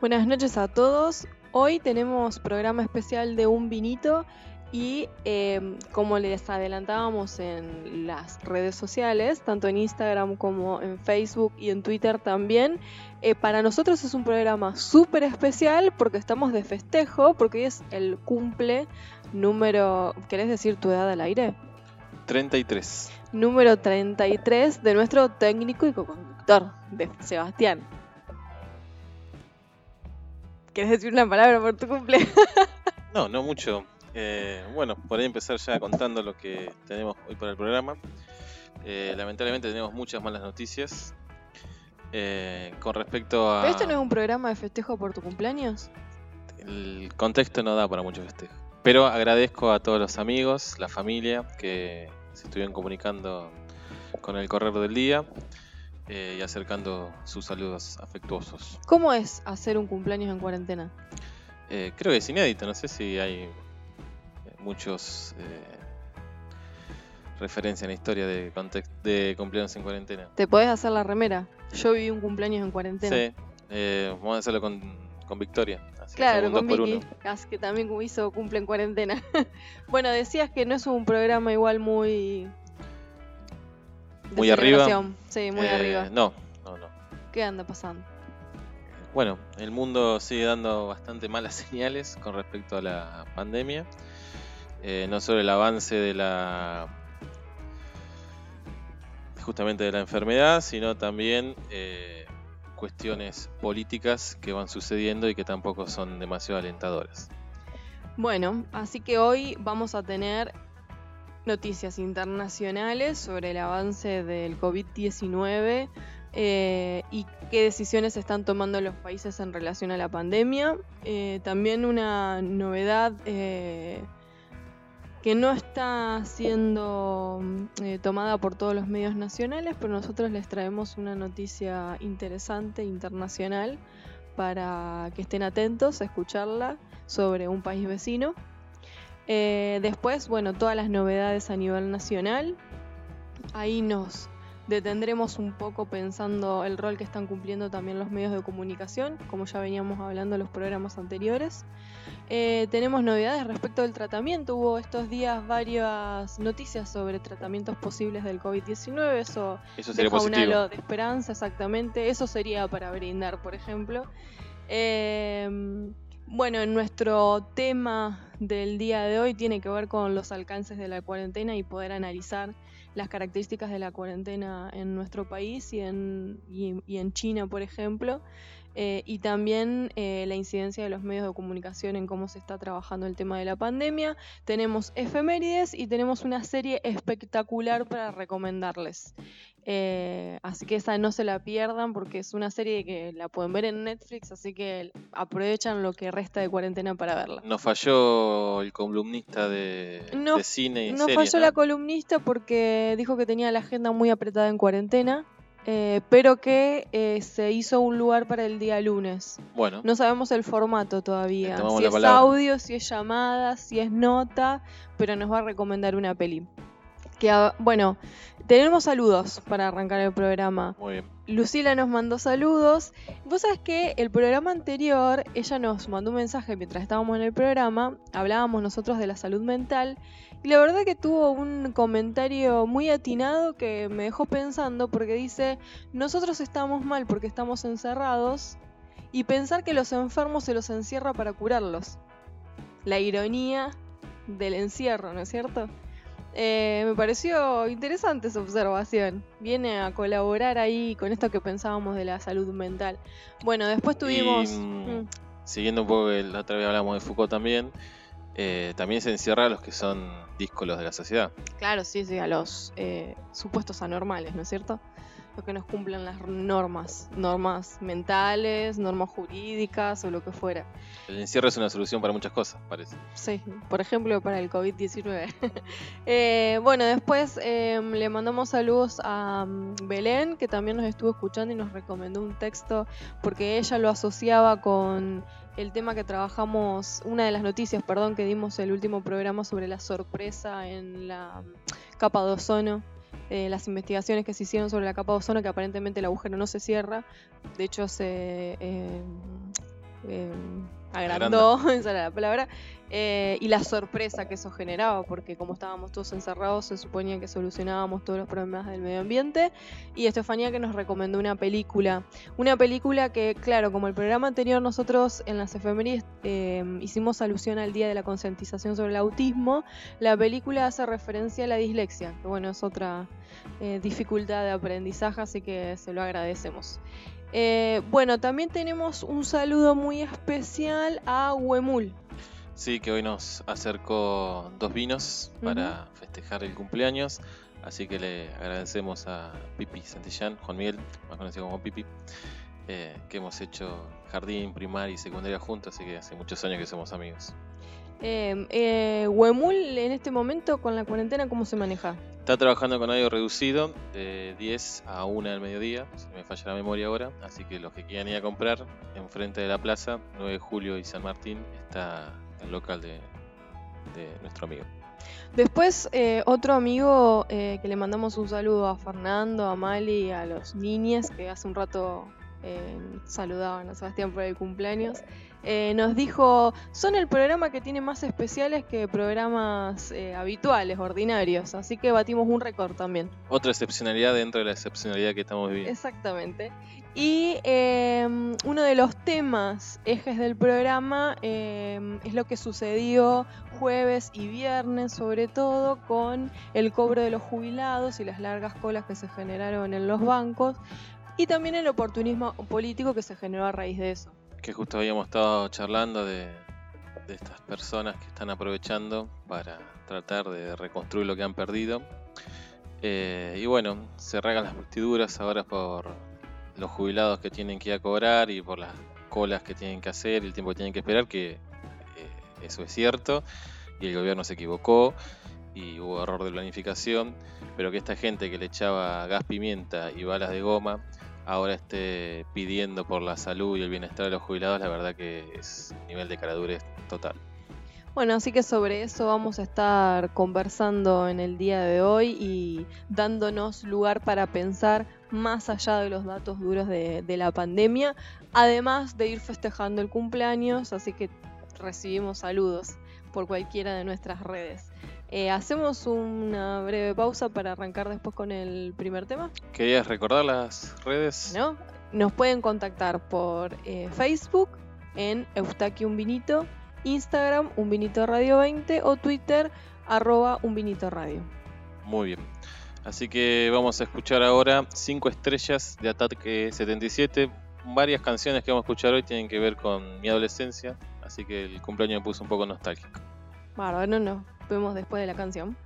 Buenas noches a todos. Hoy tenemos programa especial de un vinito y eh, como les adelantábamos en las redes sociales, tanto en Instagram como en Facebook y en Twitter también, eh, para nosotros es un programa súper especial porque estamos de festejo, porque hoy es el cumple número, ¿querés decir tu edad al aire? 33. Número 33 de nuestro técnico y co-conductor, de Sebastián. ¿Querés decir una palabra por tu cumple? No, no mucho. Eh, bueno, por ahí empezar ya contando lo que tenemos hoy para el programa. Eh, lamentablemente tenemos muchas malas noticias. Eh, con respecto a... ¿Pero esto no es un programa de festejo por tu cumpleaños? El contexto no da para mucho festejo. Pero agradezco a todos los amigos, la familia, que se estuvieron comunicando con el correr del día eh, y acercando sus saludos afectuosos. ¿Cómo es hacer un cumpleaños en cuarentena? Eh, creo que es inédito, no sé si hay eh, muchos eh, referencias en la historia de, cumpleaños en cuarentena. ¿Te podés hacer la remera? Yo viví un cumpleaños en cuarentena. Sí, eh, vamos a hacerlo con, con Victoria. así Claro, con Vicky, que también hizo cumple en cuarentena. bueno, decías que no es un programa igual muy... Muy arriba. Sí, muy Eh, arriba. No, no, no. ¿Qué anda pasando? Bueno, el mundo sigue dando bastante malas señales con respecto a la pandemia. Eh, no solo el avance de la justamente de la enfermedad, sino también eh, cuestiones políticas que van sucediendo y que tampoco son demasiado alentadoras. Bueno, así que hoy vamos a tener noticias internacionales sobre el avance del COVID-19 eh, y qué decisiones están tomando los países en relación a la pandemia. Eh, también una novedad eh, que no está siendo tomada por todos los medios nacionales, pero nosotros les traemos una noticia interesante internacional para que estén atentos a escucharla sobre un país vecino. Eh, después, bueno, todas las novedades a nivel nacional. Ahí nos detendremos un poco pensando el rol que están cumpliendo también los medios de comunicación, como ya veníamos hablando en los programas anteriores. Eh, tenemos novedades respecto del tratamiento. Hubo estos días varias noticias sobre tratamientos posibles del COVID-19. Eso Eso sería deja un halo de esperanza, exactamente. Eso sería para brindar, por ejemplo. Eh, bueno, en nuestro tema del día de hoy tiene que ver con los alcances de la cuarentena y poder analizar las características de la cuarentena en nuestro país y en, y- y en China, por ejemplo. Eh, y también eh, la incidencia de los medios de comunicación en cómo se está trabajando el tema de la pandemia. Tenemos efemérides y tenemos una serie espectacular para recomendarles. Eh, así que esa no se la pierdan porque es una serie que la pueden ver en Netflix, así que aprovechan lo que resta de cuarentena para verla. Nos falló el columnista de, No- de cine y No series, falló ¿no? la columnista porque dijo que tenía la agenda muy apretada en cuarentena, eh, pero que eh, se hizo un lugar para el día lunes. Bueno, No sabemos el formato todavía, tomamos si es palabra. audio, si es llamada, si es nota, pero nos va a recomendar una peli. Que, ah, bueno, tenemos saludos para arrancar el programa. muy bien. Lucila nos mandó saludos. Vos sabés que el programa anterior, ella nos mandó un mensaje mientras estábamos en el programa, hablábamos nosotros de la salud mental, y la verdad que tuvo un comentario muy atinado que me dejó pensando porque dice, nosotros estamos mal porque estamos encerrados, y pensar que los enfermos se los encierra para curarlos. La ironía del encierro, ¿no es cierto? Eh, me pareció interesante esa observación. Viene a colaborar ahí con esto que pensábamos de la salud mental. Bueno, después tuvimos... Y, mm, Mm, Siguiendo un poco, la otra vez hablamos de Foucault también, eh, también se encierra a los que son díscolos de la sociedad. claro, sí, sí, a los eh, supuestos anormales, ¿no es cierto? Los que nos cumplen las normas, normas mentales, normas jurídicas o lo que fuera. El encierro es una solución para muchas cosas, parece. Sí, por ejemplo para el COVID-19. Eh, bueno, después eh, le mandamos saludos a mm, Belén, que también nos estuvo escuchando y nos recomendó un texto porque ella lo asociaba con el tema que trabajamos, una de las noticias, perdón, que dimos el último programa sobre la sorpresa en la mm, capa de ozono. eh, las investigaciones que se hicieron sobre la capa de ozono, que aparentemente el agujero no se cierra. De hecho, se, eh, eh, agrandó, esa era la palabra, eh, y la sorpresa que eso generaba, porque como estábamos todos encerrados, se suponía que solucionábamos todos los problemas del medio ambiente. Y Estefanía que nos recomendó una película. Una película que, claro, como el programa anterior, nosotros en las efemérides eh, hicimos alusión al Día de la Concientización sobre el Autismo, la película hace referencia a la dislexia, que bueno, es otra eh, dificultad de aprendizaje, así que se lo agradecemos. bueno, también tenemos un saludo muy especial a Huemul. Sí, que hoy nos acercó dos vinos para festejar el cumpleaños. Así que le agradecemos a Pipi Santillán, Juan Miguel, más conocido como Pipi, eh, que hemos hecho jardín, primaria y secundaria juntos, así que hace muchos años que somos amigos. Eh, eh, Huemul en este momento con la cuarentena, ¿cómo se maneja? Está trabajando con horario reducido, de 10 a 1 del mediodía, si me falla la memoria ahora, así que los que quieran ir a comprar, enfrente de la plaza, 9 de julio y San Martín, está el local de, nuestro amigo. Después, eh, otro amigo eh, que le mandamos un saludo a Fernando, a Mali a los niños que hace un rato eh, saludaban a Sebastián por el cumpleaños. nos dijo, son el programa que tiene más especiales que programas habituales, ordinarios, así que batimos un récord también. Otra excepcionalidad dentro de la excepcionalidad que estamos viviendo. Exactamente. Y em, uno de los temas, ejes del programa, em, es lo que sucedió jueves y viernes, sobre todo con el cobro de los jubilados y las largas colas que se generaron en los bancos, y también el oportunismo político que se generó a raíz de eso. Que justo habíamos estado charlando de, estas personas que están aprovechando para tratar de reconstruir lo que han perdido. Eh, y bueno, se regan las vestiduras ahora por los jubilados que tienen que ir a cobrar y por las colas que tienen que hacer, el tiempo que tienen que esperar, que eh, eso es cierto, y el gobierno se equivocó y hubo error de planificación, pero que esta gente que le echaba gas pimienta y balas de goma ahora esté pidiendo por la salud y el bienestar de los jubilados, la verdad que es nivel de caradurez total. Bueno, así que sobre eso vamos a estar conversando en el día de hoy y dándonos lugar para pensar más allá de los datos duros de, la pandemia, además de ir festejando el cumpleaños, así que recibimos saludos por cualquiera de nuestras redes. Eh, hacemos una breve pausa para arrancar después con el primer tema. ¿Querías recordar las redes? ¿No? Nos pueden contactar por eh, Facebook en Eustaquio Un Vinito Instagram Un Vinito Radio 20 o Twitter arroba Un Vinito Radio. Muy bien. Así que vamos a escuchar ahora 5 estrellas de Ataque 77. Varias canciones que vamos a escuchar hoy tienen que ver con mi adolescencia, así que el cumpleaños me puso un poco nostálgico. Bueno, no, no. Vemos después de la canción.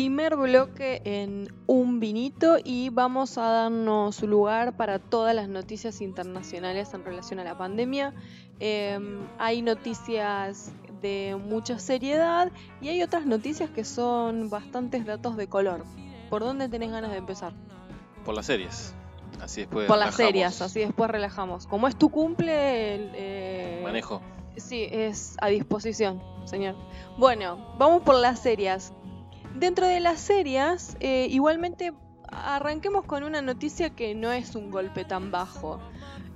Primer bloque en un vinito y vamos a darnos lugar para todas las noticias internacionales en relación a la pandemia. Em, hay noticias de mucha seriedad y hay otras noticias que son bastantes datos de color. ¿Por dónde tenés ganas de empezar? Por las series. Así después Por las series, así después relajamos. Como es tu cumple, el, eh, manejo. Sí, es a disposición, señor. Bueno, vamos por las series. Dentro de las series, eh, igualmente arranquemos con una noticia que no es un golpe tan bajo.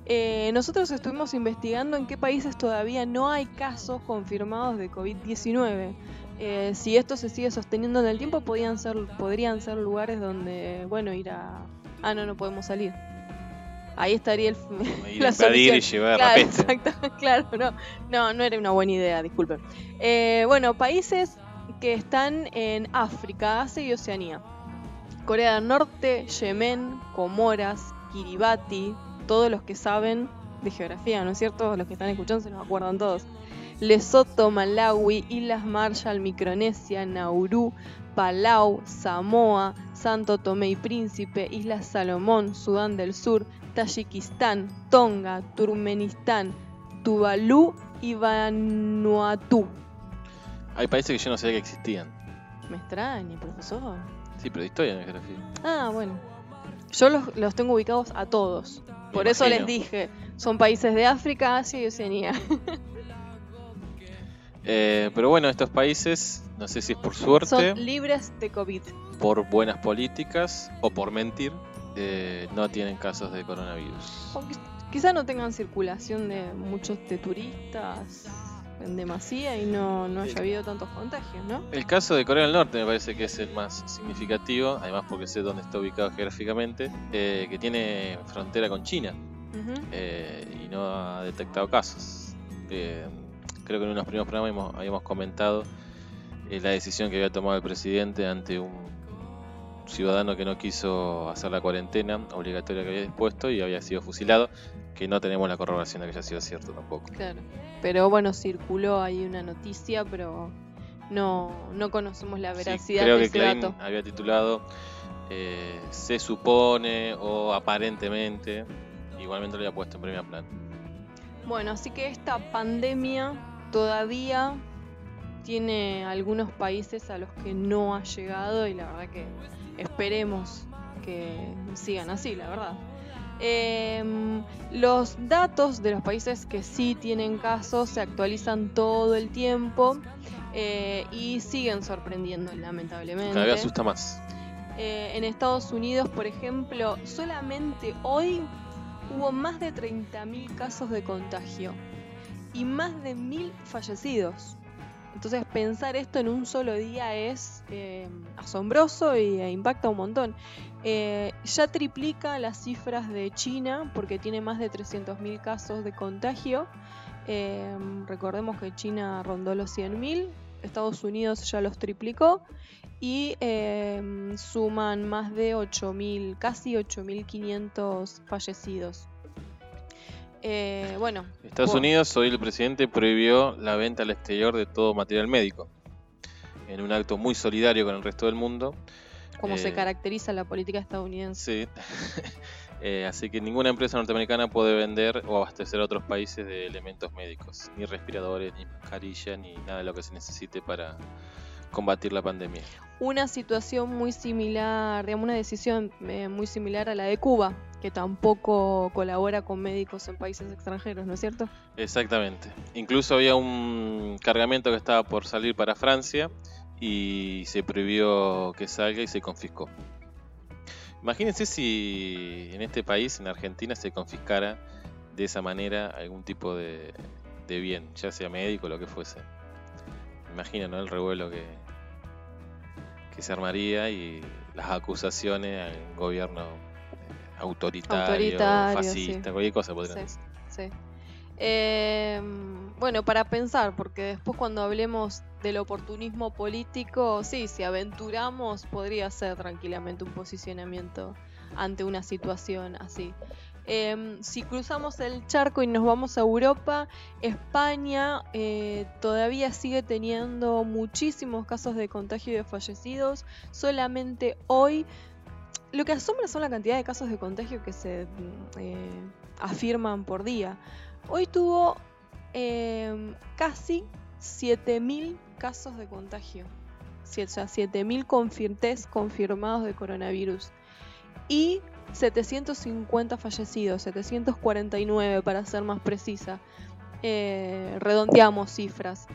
Eh, nosotros estuvimos investigando en qué países todavía no hay casos confirmados de COVID-19. Eh, si esto se sigue sosteniendo en el tiempo, podrían ser, podrían ser lugares donde, bueno, ir a... Ah, no, no podemos salir. Ahí estaría el... Ir a y llevar claro, exacto, claro, no, no, no era una buena idea, disculpen. bueno, países que están en África, Asia y Oceanía. Corea del Norte, Yemen, Comoras, Kiribati, todos los que saben de geografía, ¿no es cierto? Los que están escuchando se nos acuerdan todos. Lesoto, Malawi, Islas Marshall, Micronesia, Nauru, Palau, Samoa, Santo Tomé y Príncipe, Islas Salomón, Sudán del Sur, Tayikistán, Tonga, Turmenistán, Tuvalu y Vanuatu. Hay países que yo no sabía que existían. Me extraña, profesor. Sí, pero de historia no geografía. Ah, bueno. yo los, los tengo ubicados a todos. Por eso les dije, son países de África, Asia y Oceanía. Eh, pero bueno, estos países, no sé si es por suerte. Son libres de COVID. Por buenas políticas o por mentir, eh, no tienen casos de coronavirus. quizá no tengan circulación de muchos de turistas en demasía y no, no haya habido tantos contagios, ¿no? El caso de Corea del Norte me parece que es el más significativo, además porque sé dónde está ubicado geográficamente, eh, que tiene frontera con China y no ha detectado casos. Creo que en unos primeros programas habíamos, comentado eh, la decisión que había tomado el presidente ante un ciudadano que no quiso hacer la cuarentena obligatoria que había dispuesto y había sido fusilado, que no tenemos la corroboración de que haya sido cierto tampoco. Claro, pero bueno, circuló ahí una noticia, pero no, no conocemos la veracidad creo que Klein había titulado eh, se supone o aparentemente, igualmente lo había puesto en primer plan. Bueno, así que esta pandemia todavía tiene algunos países a los que no ha llegado y la verdad que esperemos que sigan así, la verdad. Em, los datos de los países que sí tienen casos se actualizan todo el tiempo eh, y siguen sorprendiendo, lamentablemente. Cada vez asusta más. Eh, en Estados Unidos, por ejemplo, solamente hoy hubo más de 30.000 casos de contagio y más de mil fallecidos. Entonces pensar esto en un solo día es eh, asombroso y e impacta un montón. Eh, ya triplica las cifras de China porque tiene más de 300.000 casos de contagio. Eh, recordemos que China rondó los 100.000, Estados Unidos ya los triplicó y suman más de 8.000, casi 8.500 fallecidos. Eh, bueno. Estados Unidos, hoy el presidente prohibió la venta al exterior de todo material médico, en un acto muy solidario con el resto del mundo. Como se eh, caracteriza la política estadounidense. Sí. Eh, así que ninguna empresa norteamericana puede vender o abastecer a otros países de elementos médicos, ni respiradores, ni mascarilla, ni nada de lo que se necesite para combatir la pandemia. Una situación muy similar, digamos, una decisión muy similar a la de Cuba, que tampoco colabora con médicos en países extranjeros, ¿no es cierto? Exactamente. Incluso había un cargamento que estaba por salir para Francia y se prohibió que salga y se confiscó. Imagínense si en este país, en Argentina, se confiscara de esa manera algún tipo de, bien, ya sea médico o lo que fuese. Imagina, ¿no? El revuelo que, que se armaría y las acusaciones al gobierno autoritario, fascista, cualquier cosa podría ser. Em, bueno, para pensar, porque después cuando hablemos del oportunismo político, sí, si aventuramos podría ser tranquilamente un posicionamiento ante una situación así. Em, si cruzamos el charco y nos vamos a Europa, España eh, todavía sigue teniendo muchísimos casos de contagio y de fallecidos. Solamente hoy lo que asombra son la cantidad de casos de contagio que se mm, eh, afirman por día. Hoy tuvo em, casi 7.000 casos de contagio. O sea, 7.000 test confirmados de coronavirus. Y 750 fallecidos, 749 para ser más precisa. Eh, redondeamos cifras.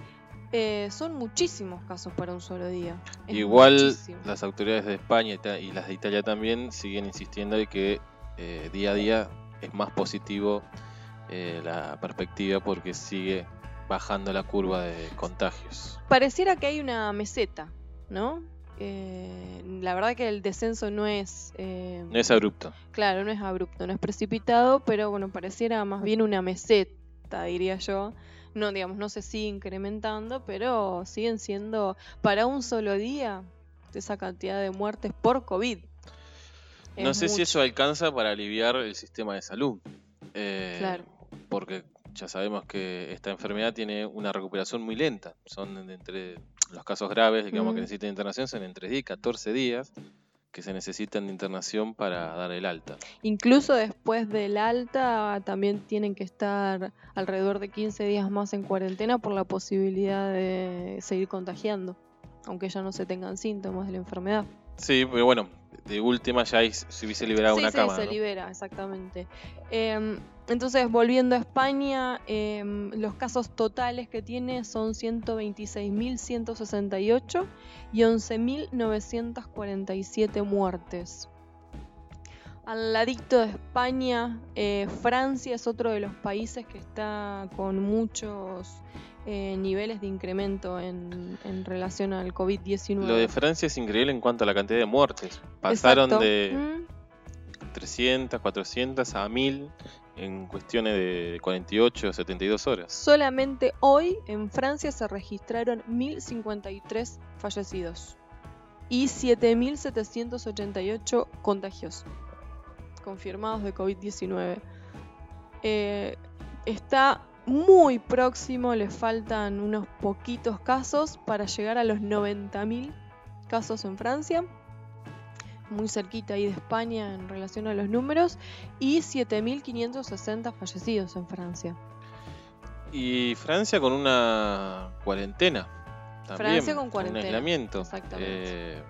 Eh, son muchísimos casos para un solo día. Igual las autoridades de España y las de Italia también siguen insistiendo de que eh, día a día es más positivo la perspectiva porque sigue bajando la curva de contagios. Pareciera que hay una meseta, ¿no? La verdad que el descenso no es... no es abrupto. Claro, no es abrupto, no es precipitado, pero bueno, pareciera más bien una meseta, diría yo no digamos, no se sigue incrementando, pero siguen siendo para un solo día esa cantidad de muertes por COVID. no sé si eso alcanza para aliviar el sistema de salud. Eh, claro. Porque ya sabemos que esta enfermedad tiene una recuperación muy lenta. Son entre los casos graves, digamos, que necesitan internación, son entre 10 y 14 días que se necesitan de internación para dar el alta. Incluso después del alta también tienen que estar alrededor de 15 días más en cuarentena por la posibilidad de seguir contagiando, aunque ya no se tengan síntomas de la enfermedad. Sí, pero bueno, de última ya hay- se hubiese liberado sí, una sí, cama. se ¿no? libera, exactamente. Em, entonces, volviendo a España, em, los casos totales que tiene son 126.168 y 11.947 muertes. Al ladito de España, eh, Francia es otro de los países que está con muchos eh, niveles de incremento en, en relación al COVID-19. Lo de Francia es increíble en cuanto a la cantidad de muertes. Pasaron Exacto. de Mm. 300, 400 a 1000 en cuestiones de 48 o 72 horas. Solamente hoy en Francia se registraron 1.053 fallecidos y 7.788 contagios confirmados de COVID-19. Eh, está muy próximo, le faltan unos poquitos casos para llegar a los 90.000 casos en Francia. Muy cerquita ahí de España en relación a los números. Y 7.560 fallecidos en Francia. Y Francia con una cuarentena. También, Francia con Un cuarentena, aislamiento. exactamente. Eh,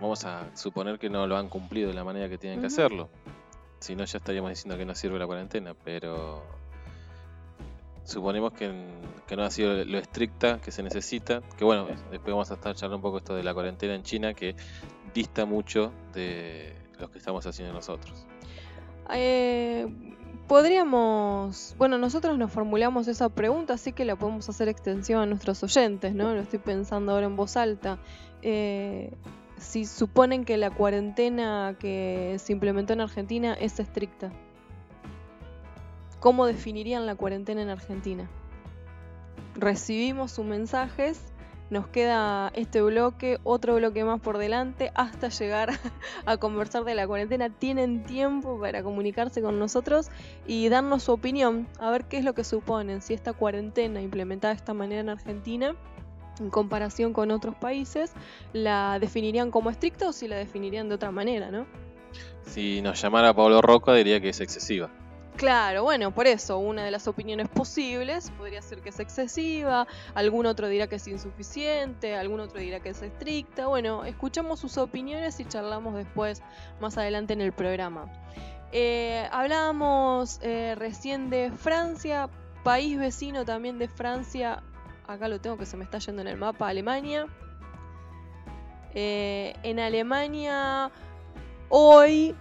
vamos a suponer que no lo han cumplido de la manera que tienen que hacerlo. Si no, ya estaríamos diciendo que no sirve la cuarentena, pero suponemos que, que no ha sido lo estricta que se necesita. Que bueno, después vamos a estar charlando un poco esto de la cuarentena en China, que dista mucho de los que estamos haciendo nosotros. Eh, podríamos, bueno, nosotros nos formulamos esa pregunta, así que la podemos hacer extensión a nuestros oyentes, ¿no? Lo estoy pensando ahora en voz alta. Eh, si suponen que la cuarentena que se implementó en Argentina es estricta, ¿cómo definirían la cuarentena en Argentina? Recibimos sus mensajes, nos queda este bloque, otro bloque más por delante, hasta llegar a conversar de la cuarentena. Tienen tiempo para comunicarse con nosotros y darnos su opinión, a ver qué es lo que suponen, si esta cuarentena implementada de esta manera en Argentina, en comparación con otros países, la definirían como estricta o si la definirían de otra manera, ¿no? Si nos llamara Pablo Roca, diría que es excesiva. Claro, bueno, por eso, una de las opiniones posibles podría ser que es excesiva, algún otro dirá que es insuficiente, algún otro dirá que es estricta. Bueno, escuchamos sus opiniones y charlamos después, más adelante en el programa. Eh, hablábamos eh, recién de Francia, país vecino también de Francia, acá lo tengo que se me está yendo en el mapa, Alemania. Eh, en Alemania, hoy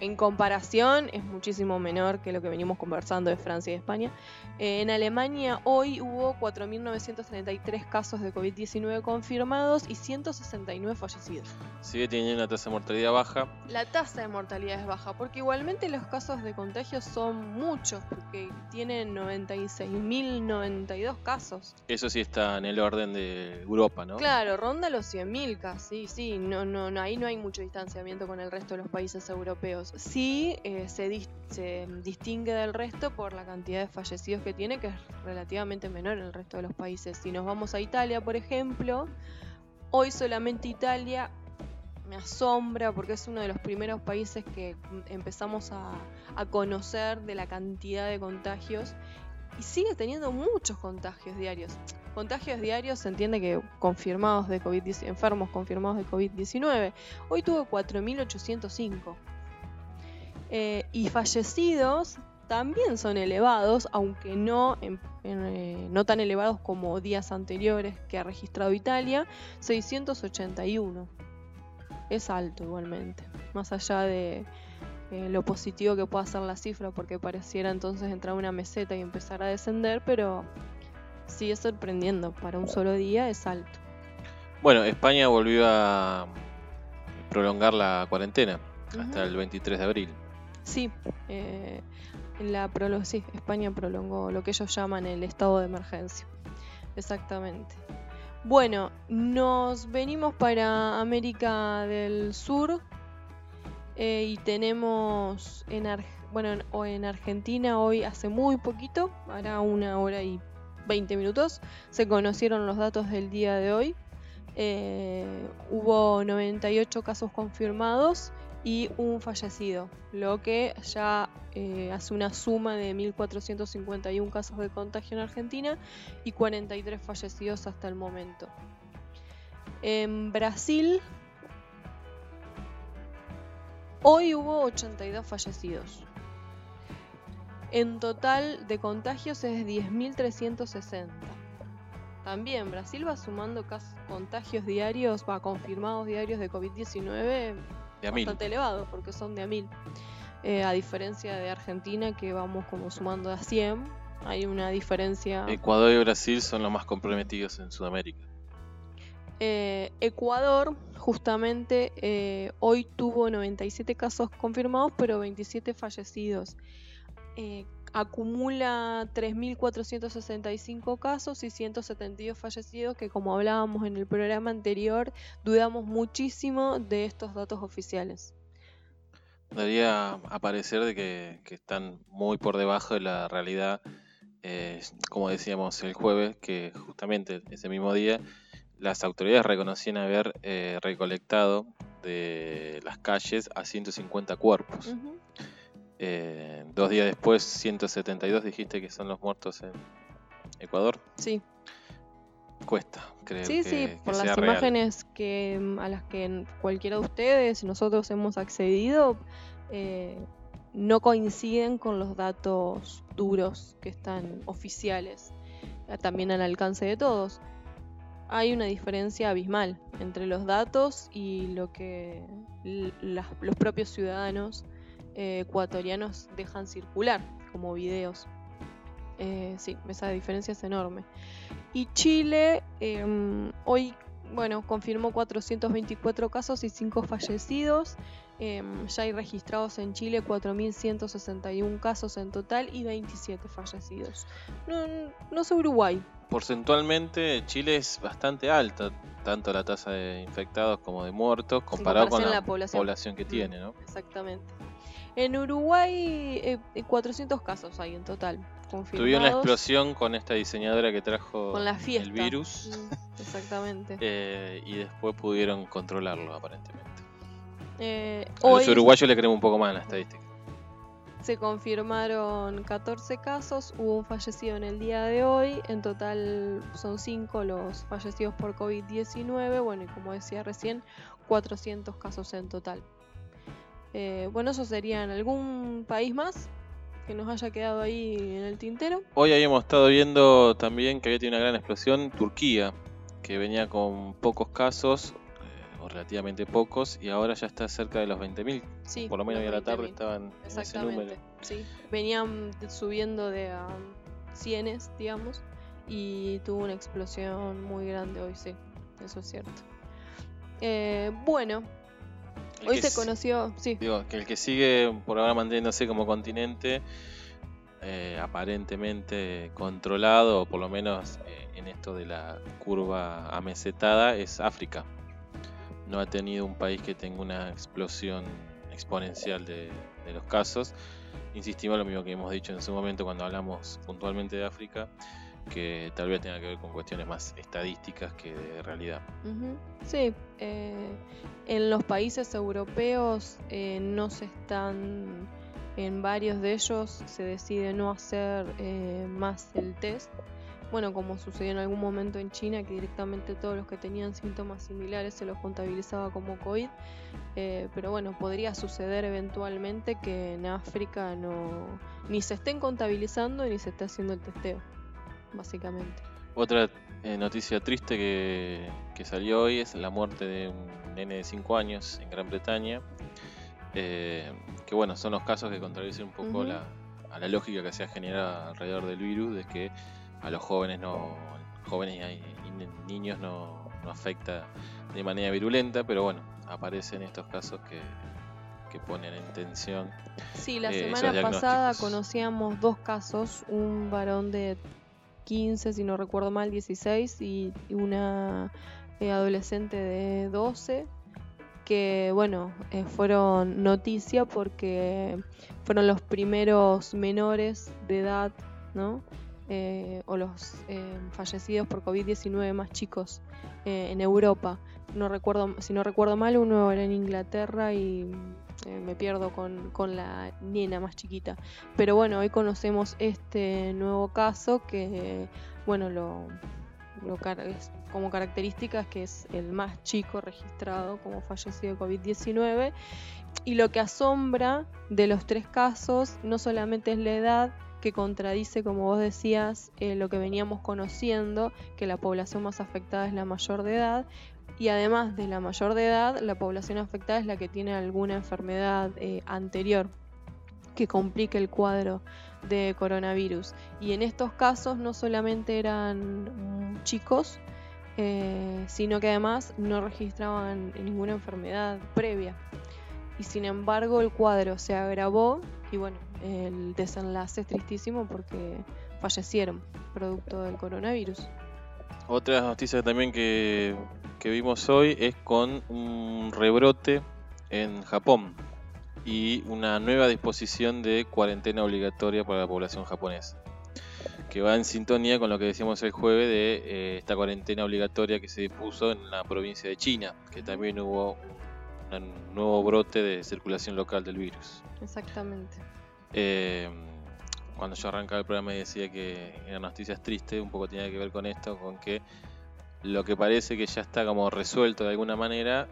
en comparación es muchísimo menor que lo que venimos conversando de Francia y España. Eh, en Alemania hoy hubo 4.933 casos de COVID-19 confirmados y 169 fallecidos. Sigue teniendo una tasa de mortalidad baja. La tasa de mortalidad es baja porque igualmente los casos de contagio son muchos porque tienen 96.092 casos. Eso sí está en el orden de Europa, ¿no? Claro, ronda los 100.000 casi, sí, no, no, no, ahí no hay mucho distanciamiento con el resto de los países europeos. Sí eh, se, dis- se distingue del resto por la cantidad de fallecidos que tiene, que es relativamente menor en el resto de los países. Si nos vamos a Italia, por ejemplo, hoy solamente Italia me asombra porque es uno de los primeros países que empezamos a, a conocer de la cantidad de contagios y sigue teniendo muchos contagios diarios. Contagios diarios se entiende que confirmados de COVID-19, enfermos confirmados de COVID-19. Hoy tuvo 4.805. Eh, y fallecidos también son elevados, aunque no, en- en, eh, no tan elevados como días anteriores que ha registrado Italia, 681. Es alto igualmente, más allá de eh, lo positivo que pueda ser la cifra, porque pareciera entonces entrar a una meseta y empezar a descender, pero sigue sorprendiendo, para un solo día es alto. Bueno, España volvió a prolongar la cuarentena hasta el 23 de abril. Sí, eh, España prolongó lo que ellos llaman el estado de emergencia. Exactamente. Bueno, nos venimos para América del Sur eh, y tenemos en, Ar- bueno, en Argentina hoy hace muy poquito, hará una hora y 20 minutos, se conocieron los datos del día de hoy. Eh, hubo 98 casos confirmados y un fallecido, lo que ya eh, hace una suma de 1.451 casos de contagio en Argentina y 43 fallecidos hasta el momento. En Brasil Hoy hubo 82 fallecidos. En total de contagios es 10.360. También Brasil va sumando contagios diarios, va confirmados diarios de COVID-19 bastante elevados, porque son de a mil. Eh, a diferencia de Argentina, que vamos como sumando a 100, hay una diferencia. Ecuador y Brasil son los más comprometidos en Sudamérica. Eh, Ecuador, justamente, eh, hoy tuvo 97 casos confirmados, pero 27 fallecidos acumula 3.465 casos y 172 fallecidos, que como hablábamos en el programa anterior, dudamos muchísimo de estos datos oficiales. Daría a parecer de que, están muy por debajo de la realidad, eh, como decíamos el jueves, que justamente ese mismo día las autoridades reconocían haber eh, recolectado de las calles a 150 cuerpos. Eh, dos días después, 172 dijiste que son los muertos en Ecuador. Sí. Cuesta, creo. Sí, sí, por las imágenes que mm, a las que cualquiera de ustedes, nosotros hemos accedido, eh, no coinciden con los datos duros que están oficiales, eh, también al alcance de todos. Hay una diferencia abismal entre los datos y lo que los propios ciudadanos eh, ecuatorianos dejan circular como videos. Eh, sí, esa diferencia es enorme. Y Chile em, hoy, bueno, confirmó 424 casos y 5 fallecidos. Em, ya hay registrados en Chile 4.161 casos en total y 27 fallecidos. No, no sé Uruguay. Porcentualmente Chile es bastante alta, tanto la tasa de infectados como de muertos, comparado con la, población. que tiene, ¿no? Exactamente. En Uruguay, 400 eh, casos hay en total. Tuvieron una explosión con esta diseñadora que trajo el virus. Mm, exactamente. Eh, y después pudieron controlarlo, aparentemente. Eh, a los uruguayos le creemos un poco más en la estadística. Se confirmaron 14 casos, hubo un fallecido en el día de hoy, en total son 5 los fallecidos por COVID-19, bueno, y como decía recién, 400 casos en total. Eh, bueno, eso sería en algún país más que nos haya quedado ahí en el tintero. Hoy habíamos estado viendo también que había tenido una gran explosión Turquía, que venía con pocos casos, eh, o relativamente pocos, y ahora ya está cerca de los 20.000. Sí, Por lo menos hoy a la tarde estaban en ese número. Sí, venían subiendo de a cienes, digamos, y tuvo una explosión muy grande hoy, sí, eso es cierto. Eh, bueno, Hoy se conoció, sí. Digo, que el que sigue por ahora manteniéndose como continente, eh, aparentemente controlado, o por lo menos eh, en esto de la curva amesetada, es África. No ha tenido un país que tenga una explosión exponencial de, de los casos. Insistimos lo mismo que hemos dicho en su momento cuando hablamos puntualmente de África que tal vez tenga que ver con cuestiones más estadísticas que de realidad. Sí, eh, en los países europeos eh, no se están, en varios de ellos se decide no hacer eh, más el test. Bueno, como sucedió en algún momento en China, que directamente todos los que tenían síntomas similares se los contabilizaba como COVID. pero bueno, podría suceder eventualmente que en África no ni se estén contabilizando ni se esté haciendo el testeo básicamente. Otra eh, noticia triste que, salió hoy es la muerte de un nene de 5 años en Gran Bretaña. Eh, que bueno, son los casos que contradicen un poco la, a la lógica que se ha generado alrededor del virus, de que a los jóvenes no jóvenes y niños no, afecta de manera virulenta, pero bueno, aparecen estos casos que, que ponen en tensión. Sí, la eh, semana pasada conocíamos dos casos, un varón de 15, si no recuerdo mal, 16 y una eh, adolescente de 12 que bueno, eh, fueron noticia porque fueron los primeros menores de edad, ¿no? Eh, o los fallecidos por COVID-19 más chicos en Europa. No recuerdo, si no recuerdo mal, uno era en Inglaterra y eh, me pierdo con, la nena más chiquita. Pero bueno, hoy conocemos este nuevo caso que, bueno, lo, lo como característica es que es el más chico registrado como fallecido de COVID-19. Y lo que asombra de los tres casos no solamente es la edad, que contradice, como vos decías, eh, lo que veníamos conociendo, que la población más afectada es la mayor de edad, y además de la mayor de edad, la población afectada es la que tiene alguna enfermedad eh, anterior que complique el cuadro de coronavirus. Y en estos casos no solamente eran chicos, eh, sino que además no registraban ninguna enfermedad previa. Y sin embargo el cuadro se agravó y bueno, el desenlace es tristísimo porque fallecieron producto del coronavirus. Otra noticia también que, que vimos hoy es con un rebrote en Japón y una nueva disposición de cuarentena obligatoria para la población japonesa, que va en sintonía con lo que decíamos el jueves de eh, esta cuarentena obligatoria que se dispuso en la provincia de China, que también hubo un nuevo brote de circulación local del virus. Exactamente. Eh, cuando yo arrancaba el programa y decía que eran noticias tristes, un poco tenía que ver con esto, con que lo que parece que ya está como resuelto de alguna manera,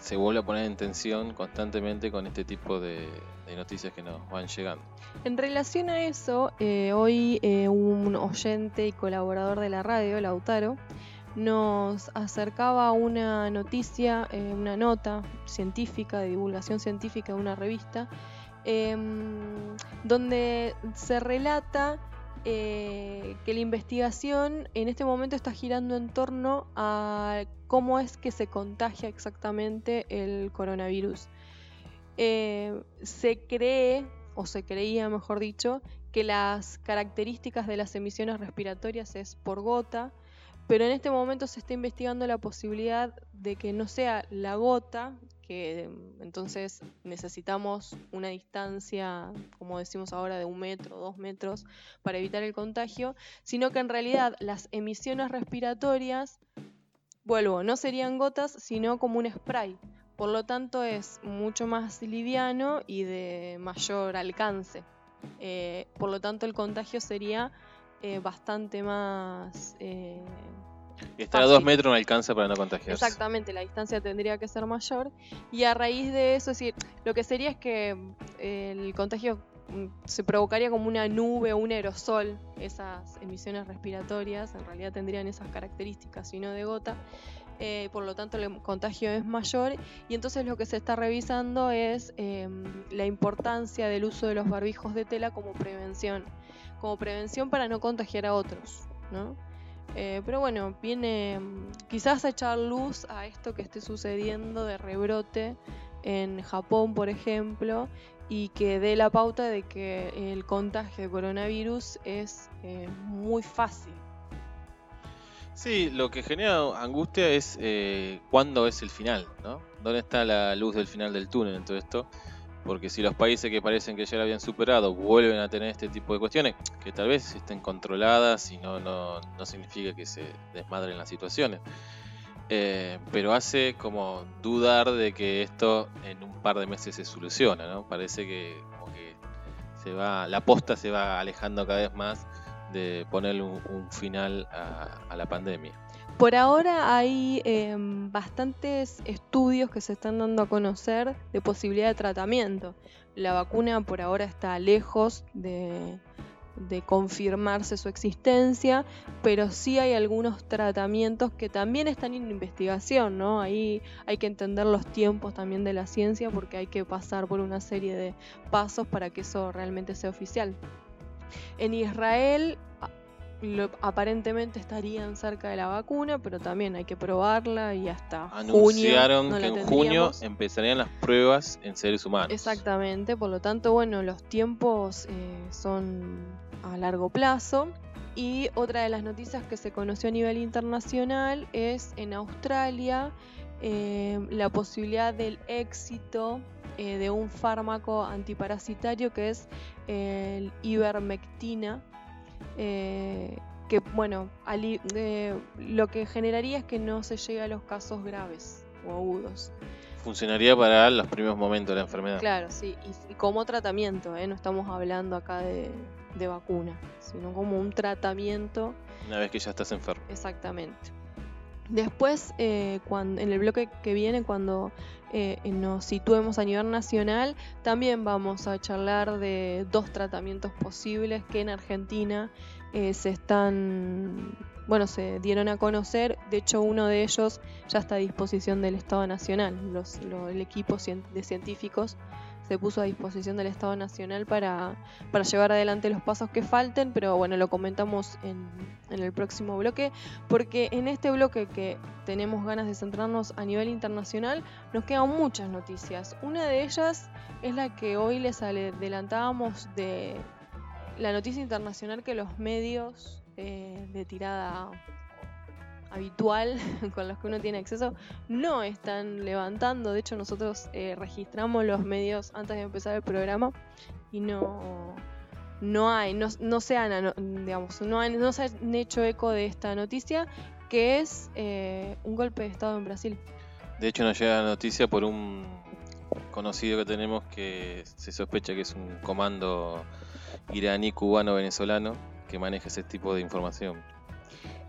se vuelve a poner en tensión constantemente con este tipo de, noticias que nos van llegando. En relación a eso, eh, hoy eh, un oyente y colaborador de la radio, Lautaro, nos acercaba una noticia, eh, una nota científica, de divulgación científica de una revista, em, donde se relata eh, que la investigación en este momento está girando en torno a cómo es que se contagia exactamente el coronavirus. Eh, se cree, o se creía mejor dicho, que las características de las emisiones respiratorias es por gota, pero en este momento se está investigando la posibilidad de que no sea la gota, que mm, entonces necesitamos una distancia, como decimos ahora, de un metro, dos metros para evitar el contagio, sino que en realidad las emisiones respiratorias, vuelvo, no serían gotas, sino como un spray. Por lo tanto es mucho más liviano y de mayor alcance. Eh, por lo tanto el contagio sería eh, bastante más... Eh, Estar a dos metros no alcanza para no contagiarse. Exactamente, la distancia tendría que ser mayor. Y a raíz de eso, es decir, lo que sería es que eh, el contagio mm, se provocaría como una nube o un aerosol, esas emisiones respiratorias, en realidad tendrían esas características, sino de gota. por lo tanto, el contagio es mayor y entonces lo que se está revisando es em, la importancia del uso de los barbijos de tela como prevención como prevención para no contagiar a otros, ¿no? Eh, pero bueno, viene mm, quizás a echar luz a esto que esté sucediendo de rebrote en Japón, por ejemplo, y que dé la pauta de que el contagio de coronavirus es eh, muy fácil. Sí, lo que genera angustia es eh, cuándo es el final, ¿no? ¿Dónde está la luz del final del túnel en todo esto? Porque si los países que parecen que ya lo habían superado vuelven a tener este tipo de cuestiones, que tal vez estén controladas y no, no, no significa que se desmadren las situaciones. Eh, pero hace como dudar de que esto en un par de meses se soluciona, ¿no? Parece que como que se va, la posta se va alejando cada vez más de ponerle un, final a la pandemia. Por ahora hay em, bastantes estudios que se están dando a conocer de posibilidad de tratamiento. La vacuna por ahora está lejos de, confirmarse su existencia, pero sí hay algunos tratamientos que también están en investigación, ¿no? Ahí hay que entender los tiempos también de la ciencia porque hay que pasar por una serie de pasos para que eso realmente sea oficial. En Israel aparentemente estarían cerca de la vacuna, pero también hay que probarla y hasta Anunciaron que en junio empezarían las pruebas en seres humanos. Exactamente, por lo tanto, bueno, los tiempos eh, son a largo plazo. Y otra de las noticias que se conoció a nivel internacional es en Australia eh, la posibilidad del éxito eh, de un fármaco antiparasitario que es el ivermectina, eh, que bueno, eh, lo que generaría es que no se llegue a los casos graves o agudos. Funcionaría para los primeros momentos de la enfermedad. Claro, sí, y, como tratamiento, ¿eh? no estamos hablando acá de, de vacuna, sino como un tratamiento. Una vez que ya estás enfermo. Exactamente. Después, eh, cuando, en el bloque que viene, cuando eh, nos situemos a nivel nacional, también vamos a charlar de dos tratamientos posibles que en Argentina eh, se están, bueno, se dieron a conocer. De hecho, uno de ellos ya está a disposición del Estado Nacional. Los, el equipo de científicos se puso a disposición del Estado Nacional para, para llevar adelante los pasos que falten, pero bueno, lo comentamos en, en, el próximo bloque, porque en este bloque que tenemos ganas de centrarnos a nivel internacional, nos quedan muchas noticias. Una de ellas es la que hoy les adelantábamos de la noticia internacional que los medios eh, de tirada habitual con los que uno tiene acceso no están levantando. De hecho, nosotros eh, registramos los medios antes de empezar el programa y no, no hay, no, se han, digamos, no, no se han hecho eco de esta noticia que es eh, un golpe de Estado en Brasil. De hecho, nos llega la noticia por un conocido que tenemos que se sospecha que es un comando iraní, cubano, venezolano que maneja ese tipo de información.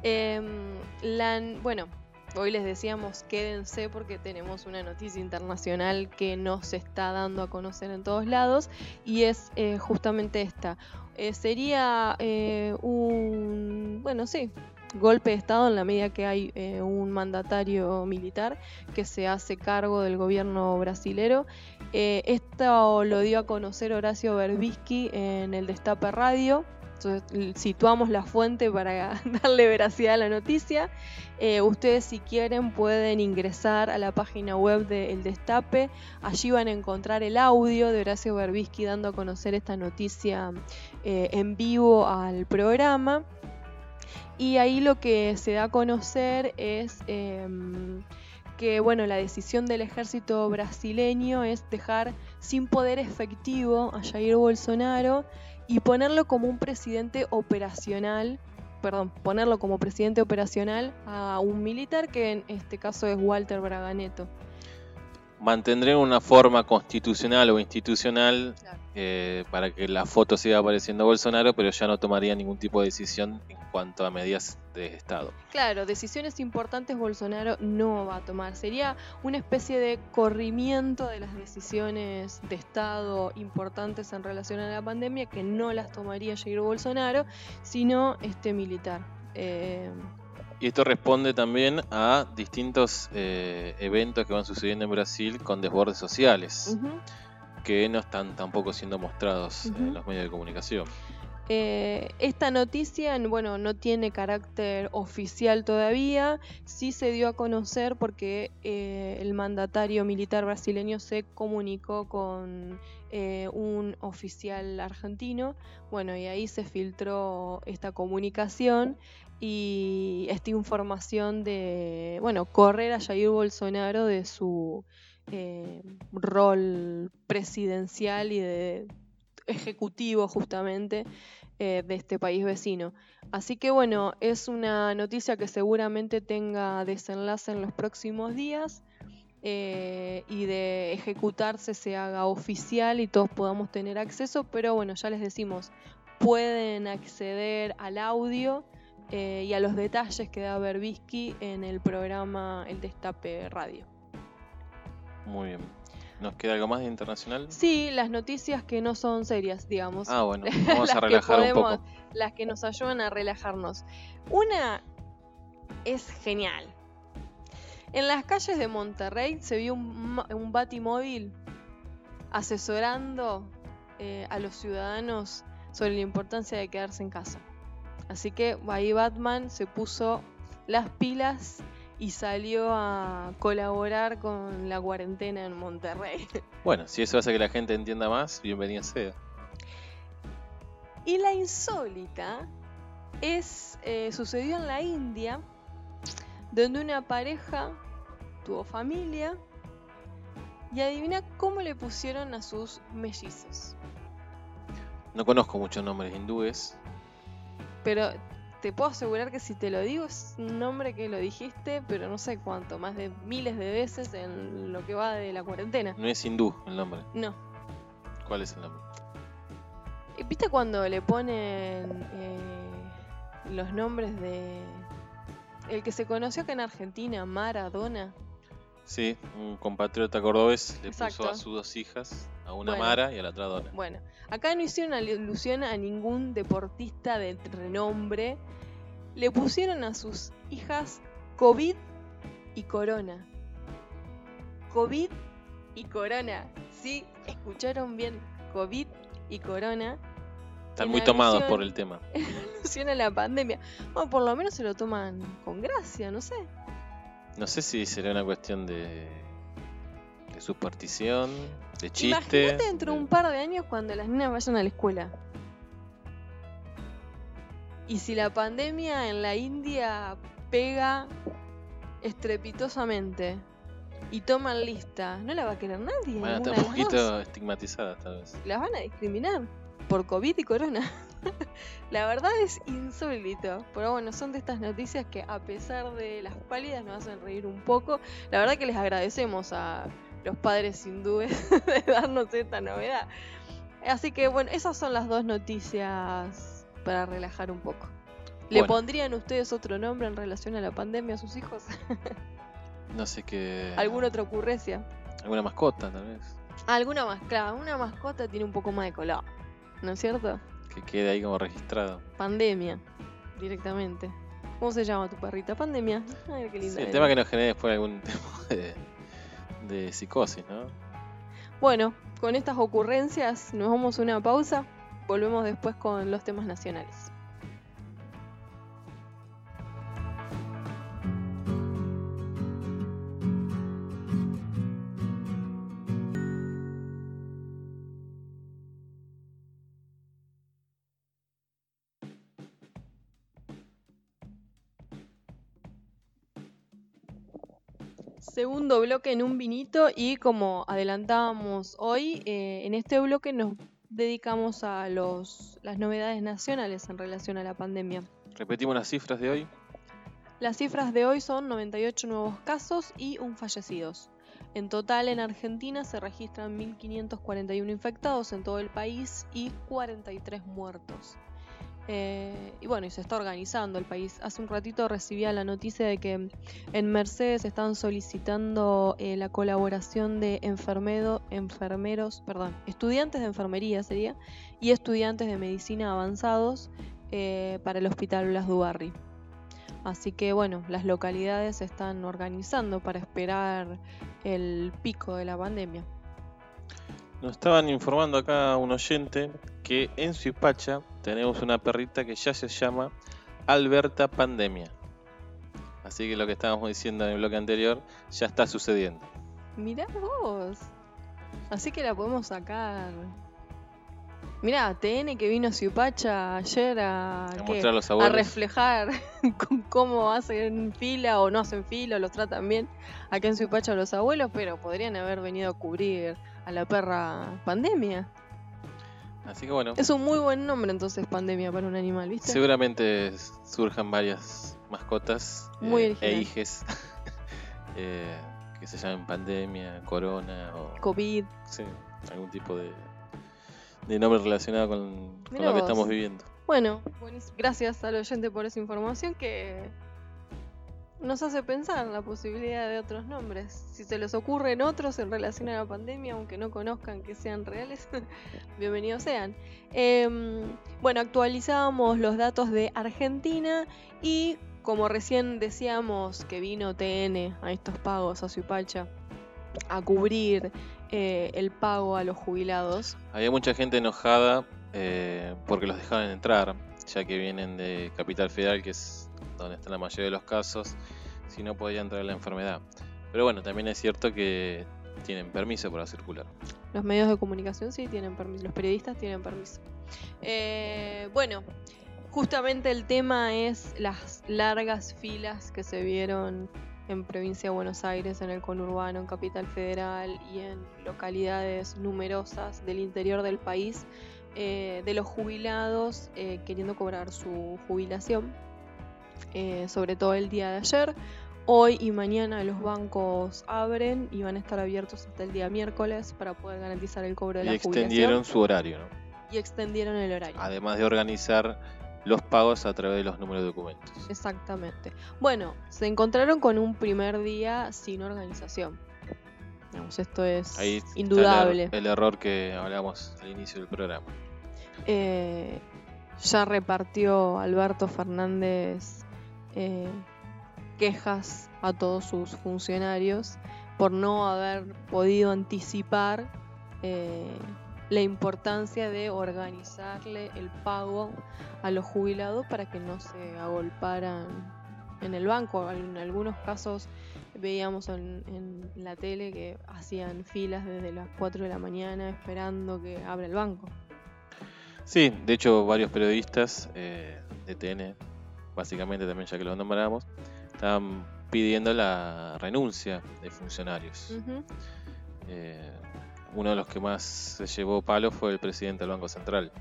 Em, bueno, hoy les decíamos quédense porque tenemos una noticia internacional que nos está dando a conocer en todos lados y es eh, justamente esta. Eh, sería eh, un, bueno, sí, golpe de Estado en la medida que hay un mandatario militar que se hace cargo del gobierno brasilero. esto lo dio a conocer Horacio Berbisky en el Destape Radio situamos la fuente para darle veracidad a la noticia. Eh, ustedes si quieren pueden ingresar a la página web de El Destape. Allí van a encontrar el audio de Horacio Berbisky dando a conocer esta noticia eh, en vivo al programa. Y ahí lo que se da a conocer es em, que bueno, la decisión del ejército brasileño es dejar sin poder efectivo a Jair Bolsonaro y ponerlo como un presidente operacional, perdón, ponerlo como presidente operacional a un militar que en este caso es Walter Braganeto. Mantendré una forma constitucional o institucional eh, para que la foto siga apareciendo Bolsonaro, pero ya no tomaría ningún tipo de decisión en cuanto a medidas de Estado. Claro, decisiones importantes Bolsonaro no va a tomar. Sería una especie de corrimiento de las decisiones de Estado importantes en relación a la pandemia que no las tomaría Jair Bolsonaro, sino este militar. Eh, y esto responde también a distintos eh, eventos que van sucediendo en Brasil con desbordes sociales que no están tampoco siendo mostrados en los medios de comunicación. Eh, esta noticia, bueno, no tiene carácter oficial todavía, sí se dio a conocer porque eh, el mandatario militar brasileño se comunicó con eh, un oficial argentino, bueno, y ahí se filtró esta comunicación y esta información de, bueno, correr a Jair Bolsonaro de su eh, rol presidencial y de ejecutivo justamente eh, de este país vecino. Así que bueno, es una noticia que seguramente tenga desenlace en los próximos días eh, y de ejecutarse se haga oficial y todos podamos tener acceso, pero bueno, ya les decimos, pueden acceder al audio y a los detalles que da Berbisky en el programa El Destape Radio. Muy bien. ¿Nos queda algo más de internacional? Sí, las noticias que no son serias, digamos. Ah, bueno, vamos a relajar un poco. Las que nos ayudan a relajarnos. Una es genial. En las calles de Monterrey se vio un, un batimóvil asesorando eh, a los ciudadanos sobre la importancia de quedarse en casa. Así que ahí Batman se puso las pilas y salió a colaborar con la cuarentena en Monterrey. Bueno, si eso hace que la gente entienda más, bienvenida sea. Y la insólita es eh, sucedió en la India, donde una pareja tuvo familia y adivina cómo le pusieron a sus mellizos. No conozco muchos nombres hindúes. Pero te puedo asegurar que si te lo digo es un nombre que lo dijiste, pero no sé cuánto, más de miles de veces en lo que va de la cuarentena. No es hindú el nombre. No. ¿Cuál es el nombre? ¿Viste cuando le ponen eh, los nombres de... El que se conoció acá en Argentina, Maradona. Sí, un compatriota cordobés le Exacto. puso a sus dos hijas, a una Bueno. Mara y a la otra Dona. Bueno, acá no hicieron alusión a ningún deportista de renombre. Le pusieron a sus hijas COVID y Corona. COVID y Corona. Sí, escucharon bien. COVID y Corona. Están muy tomados por el tema. Alusión a la pandemia. O por lo menos se lo toman con gracia, no sé. No sé si será una cuestión de, de superstición, de chiste. Imagínate dentro de un par de años cuando las nenas vayan a la escuela. Y si la pandemia en la India pega estrepitosamente y toman lista, no la va a querer nadie. Bueno, está un poquito estigmatizada tal vez. Las van a discriminar por COVID y corona. la verdad es insólito. Pero bueno, son de estas noticias que a pesar de las pálidas nos hacen reír un poco. La verdad que les agradecemos a los padres hindúes de darnos esta novedad. Así que bueno, esas son las dos noticias para relajar un poco. ¿Le Bueno. pondrían ustedes otro nombre en relación a la pandemia a sus hijos? No sé qué. ¿Alguna otra ocurrencia? Alguna mascota tal vez. Alguna más, claro, una mascota tiene un poco más de color, ¿no es cierto? Que quede ahí como registrado. Pandemia, directamente. ¿Cómo se llama tu perrita? Pandemia. Ay, qué linda. Sí, el tema que nos genere después algún tipo de, de psicosis, ¿no? Bueno, con estas ocurrencias nos vamos a una pausa. Volvemos después con los temas nacionales. Segundo bloque en un vinito y como adelantábamos hoy, eh, en este bloque nos dedicamos a los, las novedades nacionales en relación a la pandemia. Repetimos las cifras de hoy. Las cifras de hoy son 98 nuevos casos y un fallecidos. En total en Argentina se registran 1.541 infectados en todo el país y 43 muertos. Eh, y bueno, y se está organizando el país. Hace un ratito recibía la noticia de que en Mercedes están solicitando eh, la colaboración de enfermedo, enfermeros, perdón, estudiantes de enfermería sería, y estudiantes de medicina avanzados eh, para el Hospital Blas Dubarry. Así que bueno, las localidades se están organizando para esperar el pico de la pandemia. Nos estaban informando acá un oyente que en Suipacha tenemos una perrita que ya se llama Alberta Pandemia. Así que lo que estábamos diciendo en el bloque anterior ya está sucediendo. Mirá vos. Así que la podemos sacar. Mirá, TN que vino a Ciupacha ayer a, A ¿qué? mostrar los a reflejar cómo hacen fila o no hacen fila, los tratan bien acá en Ciupacha los abuelos, pero podrían haber venido a cubrir a la perra pandemia. Así que bueno, Es un muy buen nombre entonces pandemia para un animal, ¿viste? seguramente surjan varias mascotas Muy eh, e hijes eh, que se llamen Pandemia, Corona o COVID. sí, algún tipo de, de nombre relacionado con, lo que estamos viviendo. Bueno, gracias al oyente por esa información que nos hace pensar en la posibilidad de otros nombres. Si se les ocurren otros en relación a la pandemia, aunque no conozcan que sean reales, bienvenidos sean. Em, bueno, actualizábamos los datos de Argentina y como recién decíamos que vino TN a estos pagos a Suipacha a cubrir eh, el pago a los jubilados. Había mucha gente enojada eh, porque los dejaban entrar, ya que vienen de Capital Federal, que es donde están la mayoría de los casos, si no podía entrar la enfermedad. Pero bueno, también es cierto que tienen permiso para circular. Los medios de comunicación sí tienen permiso, los periodistas tienen permiso. Eh, bueno, justamente el tema es las largas filas que se vieron en provincia de Buenos Aires, en el conurbano, en Capital Federal y en localidades numerosas del interior del país, eh, de los jubilados eh, queriendo cobrar su jubilación, eh, sobre todo el día de ayer. Hoy y mañana los bancos abren y van a estar abiertos hasta el día miércoles para poder garantizar el cobro de Y la extendieron jubilación. su horario, ¿no? y extendieron el horario. Además de organizar los pagos a través de los números de documentos. Exactamente. Bueno, se encontraron con un primer día sin organización. Digamos, esto es Ahí está el er- indudable. El, error que hablamos al inicio del programa. Eh, ya repartió Alberto Fernández eh, quejas a todos sus funcionarios por no haber podido anticipar eh, la importancia de organizarle el pago a los jubilados para que no se agolparan en el banco. En algunos casos veíamos en, la tele que hacían filas desde las 4 de la mañana esperando que abra el banco. Sí, de hecho varios periodistas eh, de TN, básicamente también ya que los nombramos, estaban pidiendo la renuncia de funcionarios. Eh, uno de los que más se llevó palo fue el presidente del Banco Central.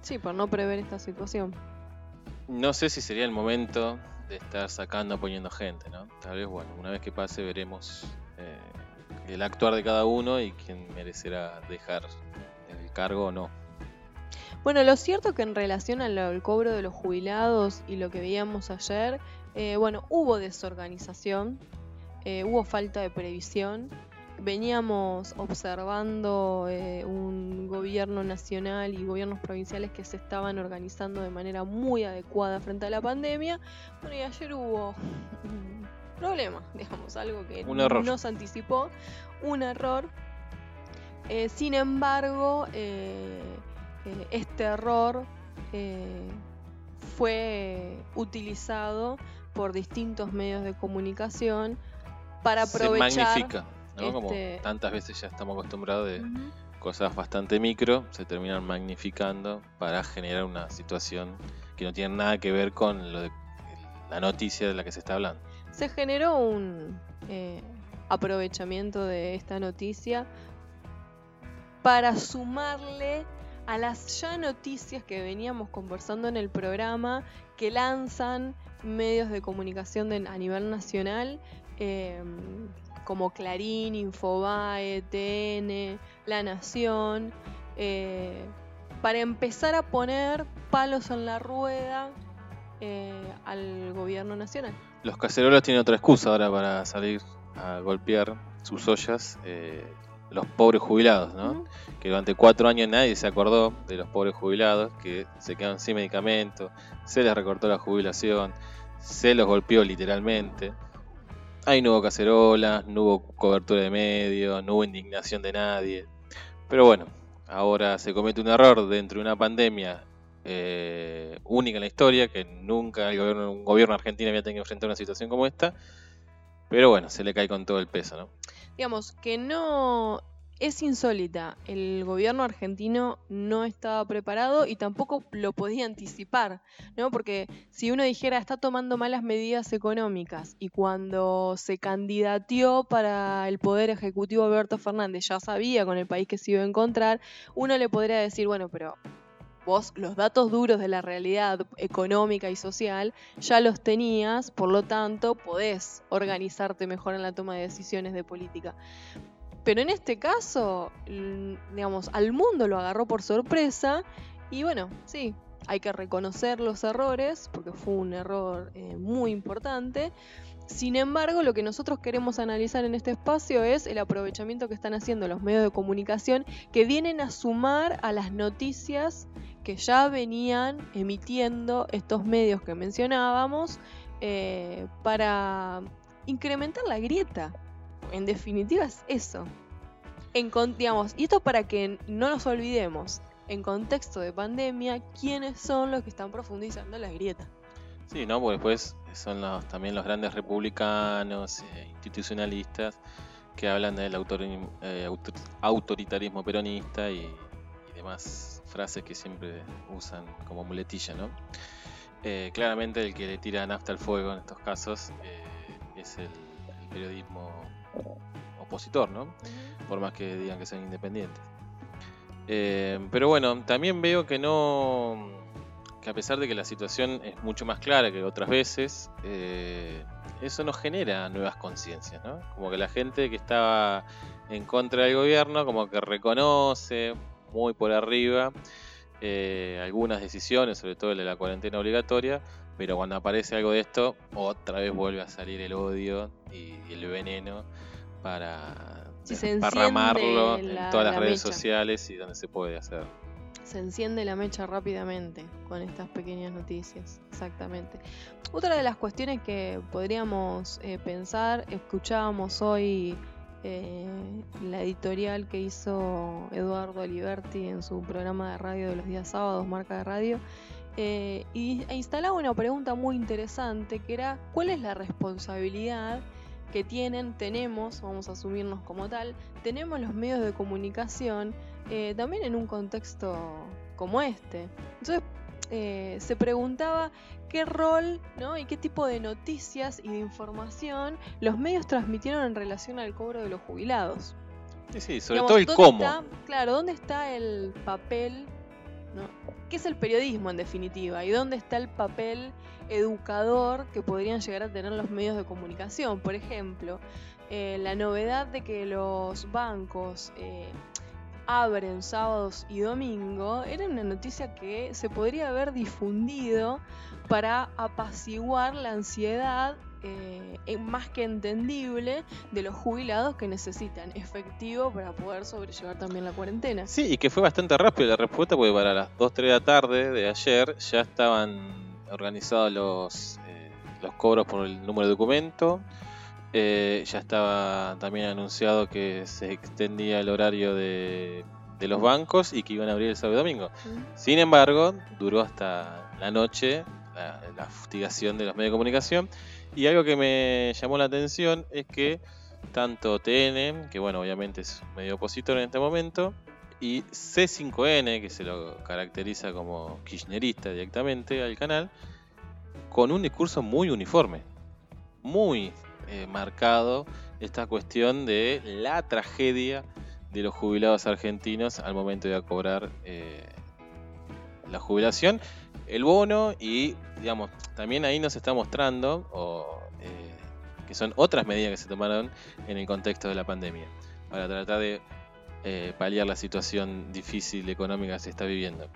Sí, por no prever esta situación. No sé si sería el momento de estar sacando, poniendo gente, ¿no? Tal vez, bueno, una vez que pase veremos eh, el actuar de cada uno y quién merecerá dejar el cargo o no. Bueno, lo cierto que en relación al, al cobro de los jubilados y lo que veíamos ayer, eh, bueno, hubo desorganización, eh, hubo falta de previsión. Veníamos observando eh, un gobierno nacional y gobiernos provinciales que se estaban organizando de manera muy adecuada frente a la pandemia. Bueno, y ayer hubo un problema, digamos, algo que no se anticipó, un error. Eh, sin embargo, eh, eh, este error eh, fue utilizado por distintos medios de comunicación para aprovechar. Se magnifica, ¿no? Como este- tantas veces ya estamos acostumbrados de cosas bastante micro, se terminan magnificando para generar una situación que no tiene nada que ver con lo de- la noticia de la que se está hablando. Se generó un eh, aprovechamiento de esta noticia para sumarle a las ya noticias que veníamos conversando en el programa que lanzan medios de comunicación a nivel nacional eh, como Clarín, Infobae, TN, La Nación, eh, para empezar a poner palos en la rueda eh, al gobierno nacional. Los cacerolos tienen otra excusa ahora para salir a golpear sus ollas, eh, los pobres jubilados, ¿no? Que durante cuatro años nadie se acordó de los pobres jubilados que se quedaron sin medicamentos, se les recortó la jubilación, se los golpeó literalmente. Ahí no hubo cacerolas, no hubo cobertura de medios, no hubo indignación de nadie. Pero bueno, ahora se comete un error dentro de una pandemia eh, única en la historia, que nunca el gobierno, un gobierno argentino había tenido que enfrentar una situación como esta. Pero bueno, se le cae con todo el peso, ¿no? digamos, que no es insólita. El gobierno argentino no estaba preparado y tampoco lo podía anticipar, ¿no? Porque si uno dijera está tomando malas medidas económicas y cuando se candidateó para el poder ejecutivo Alberto Fernández ya sabía con el país que se iba a encontrar, uno le podría decir, bueno, pero vos los datos duros de la realidad económica y social ya los tenías, por lo tanto podés organizarte mejor en la toma de decisiones de política. Pero en este caso, l- digamos, al mundo lo agarró por sorpresa y bueno, sí, hay que reconocer los errores porque fue un error eh, muy importante. Sin embargo, lo que nosotros queremos analizar en este espacio es el aprovechamiento que están haciendo los medios de comunicación que vienen a sumar a las noticias que ya venían emitiendo estos medios que mencionábamos eh, para incrementar la grieta. En definitiva es eso. En, digamos, y esto para que no nos olvidemos, en contexto de pandemia, quiénes son los que están profundizando la grieta. Sí, ¿no? Porque después son los, también los grandes republicanos, eh, institucionalistas, que hablan del eh, autor- autoritarismo peronista y demás frases que siempre usan como muletilla, ¿no? Eh, claramente el que le tira nafta al fuego en estos casos eh, es el, periodismo opositor, ¿no? Por más que digan que son independientes. Eh, pero bueno, también veo que no. que a pesar de que la situación es mucho más clara que otras veces, eso no genera nuevas conciencias, ¿no? Como que la gente que estaba en contra del gobierno, como que reconoce, muy por arriba eh, algunas decisiones, sobre todo el de la cuarentena obligatoria, pero cuando aparece algo de esto, otra vez vuelve a salir el odio y, el veneno para parramarlo en todas las redes sociales y donde se puede hacer. Se enciende la mecha rápidamente con estas pequeñas noticias, exactamente. Otra de las cuestiones que podríamos eh, pensar, escuchábamos hoy eh, la editorial que hizo Eduardo Aliberti en su programa de radio de los días sábados, marca de radio, eh, y, e instalaba una pregunta muy interesante que era ¿cuál es la responsabilidad que tienen, tenemos, vamos a asumirnos como tal, tenemos los medios de comunicación eh, también en un contexto como este? Entonces se preguntaba qué rol ¿no? y qué tipo de noticias y de información los medios transmitieron en relación al cobro de los jubilados. Sí, sí, sobre todo el cómo. claro, ¿dónde está el papel? ¿no? ¿Qué es el periodismo en definitiva? ¿Y dónde está el papel educador que podrían llegar a tener los medios de comunicación? Por ejemplo, eh, la novedad de que los bancos eh, abren sábados y domingo, era una noticia que se podría haber difundido para apaciguar la ansiedad eh, más que entendible de los jubilados que necesitan efectivo para poder sobrellevar también la cuarentena. Sí, y que fue bastante rápido la respuesta porque para las 2, 3 de la tarde de ayer ya estaban organizados los, eh, los cobros por el número de documento. Eh, ya estaba también anunciado que se extendía el horario de, los bancos y que iban a abrir el sábado y domingo. Sin embargo, duró hasta la noche la, fustigación de los medios de comunicación. Y algo que me llamó la atención es que tanto TN, que bueno, obviamente es medio opositor en este momento, y C5N, que se lo caracteriza como kirchnerista directamente al canal, con un discurso muy uniforme, muy eh, marcado esta cuestión de la tragedia de los jubilados argentinos al momento de cobrar eh, la jubilación, el bono y, digamos, también ahí nos está mostrando eh, que son otras medidas que se tomaron en el contexto de la pandemia para tratar de paliar la situación difícil económica que se está viviendo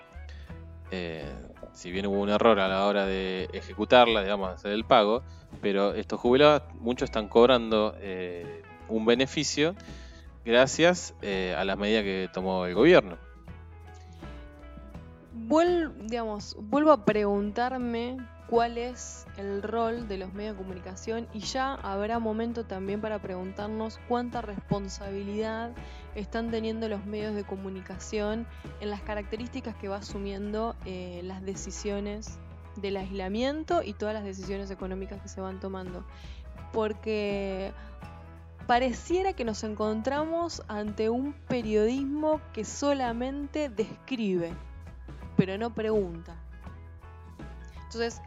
si bien hubo un error a la hora de ejecutarla, digamos, hacer el pago, pero estos jubilados, muchos están cobrando eh, un beneficio gracias eh, a las medidas que tomó el gobierno. vuelvo a preguntarme cuál es el rol de los medios de comunicación y ya habrá momento también para preguntarnos cuánta responsabilidad están teniendo los medios de comunicación en las características que va asumiendo eh, las decisiones del aislamiento y todas las decisiones económicas que se van tomando. Porque pareciera que nos encontramos ante un periodismo que solamente describe, pero no pregunta. Entonces,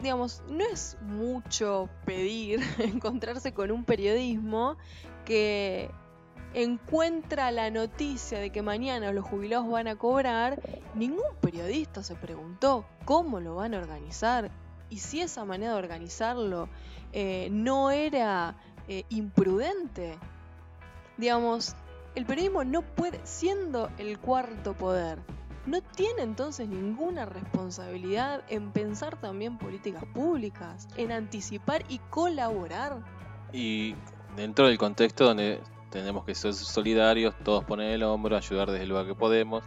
digamos, no es mucho pedir encontrarse con un periodismo que encuentra la noticia de que mañana los jubilados van a cobrar, ningún periodista se preguntó cómo lo van a organizar y si esa manera de organizarlo eh, no era eh, imprudente. Digamos, el periodismo no puede, siendo el cuarto poder, no tiene entonces ninguna responsabilidad en pensar también políticas públicas, en anticipar y colaborar. Y dentro del contexto donde tenemos que ser solidarios, todos poner el hombro, ayudar desde el lugar que podemos.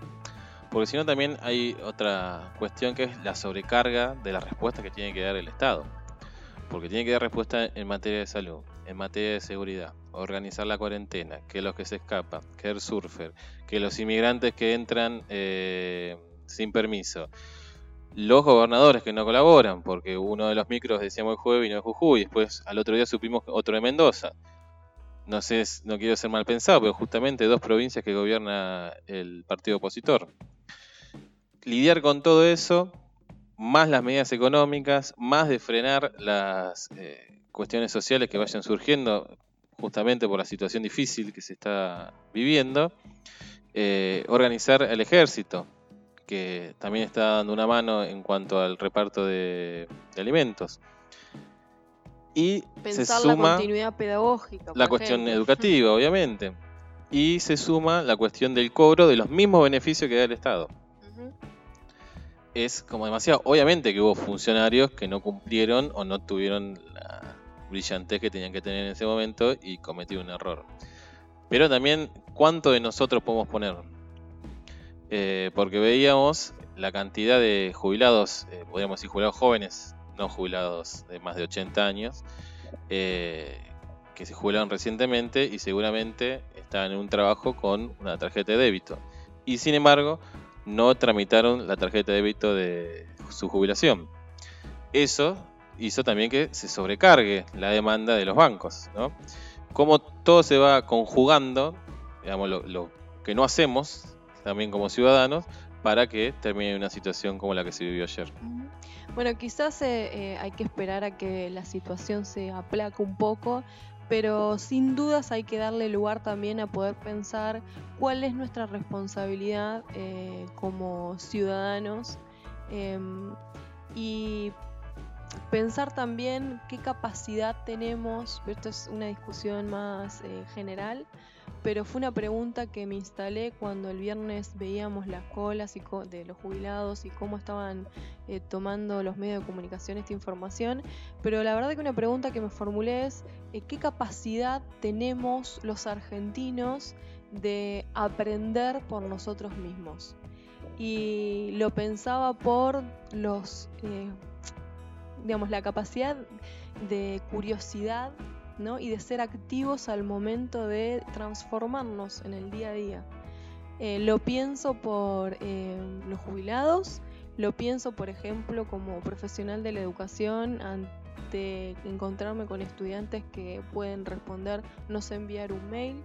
Porque si no también hay otra cuestión que es la sobrecarga de la respuesta que tiene que dar el Estado. Porque tiene que dar respuesta en materia de salud, en materia de seguridad, organizar la cuarentena, que los que se escapan, que el surfer, que los inmigrantes que entran eh, sin permiso, los gobernadores que no colaboran, porque uno de los micros decíamos el jueves vino de Jujuy, después al otro día supimos otro de Mendoza. No sé, no quiero ser mal pensado, pero justamente dos provincias que gobierna el partido opositor. Lidiar con todo eso, más las medidas económicas, más de frenar las eh, cuestiones sociales que vayan surgiendo, justamente por la situación difícil que se está viviendo, eh, organizar el ejército, que también está dando una mano en cuanto al reparto de, alimentos. Y Pensar se suma la continuidad pedagógica. La cuestión educativa, obviamente. y se suma la cuestión del cobro de los mismos beneficios que da el Estado. Es como demasiado. Obviamente que hubo funcionarios que no cumplieron o no tuvieron la brillantez que tenían que tener en ese momento y cometieron un error. Pero también, ¿cuánto de nosotros podemos poner? Eh, porque veíamos la cantidad de jubilados, eh, podríamos decir jubilados jóvenes, no jubilados de más de 80 años, eh, que se jubilaron recientemente y seguramente estaban en un trabajo con una tarjeta de débito. Y sin embargo, no tramitaron la tarjeta de débito de su jubilación. Eso hizo también que se sobrecargue la demanda de los bancos. ¿no? Como todo se va conjugando, digamos, lo que no hacemos también como ciudadanos, para que termine una situación como la que se vivió ayer. Bueno, quizás eh, eh, hay que esperar a que la situación se aplaque un poco, pero sin dudas hay que darle lugar también a poder pensar cuál es nuestra responsabilidad eh, como ciudadanos em, y pensar también qué capacidad tenemos, esto es una discusión más general, pero fue una pregunta que me instalé cuando el viernes veíamos las colas de los jubilados y cómo estaban eh, tomando los medios de comunicación esta información. Pero la verdad que una pregunta que me formulé es eh, ¿qué capacidad tenemos los argentinos de aprender por nosotros mismos? Y lo pensaba por los, eh, digamos, la capacidad de curiosidad y de ser activos al momento de transformarnos en el día a día. Eh, lo pienso por eh, los jubilados, lo pienso, por ejemplo, como profesional de la educación ante encontrarme con estudiantes que pueden responder, no sé enviar un mail,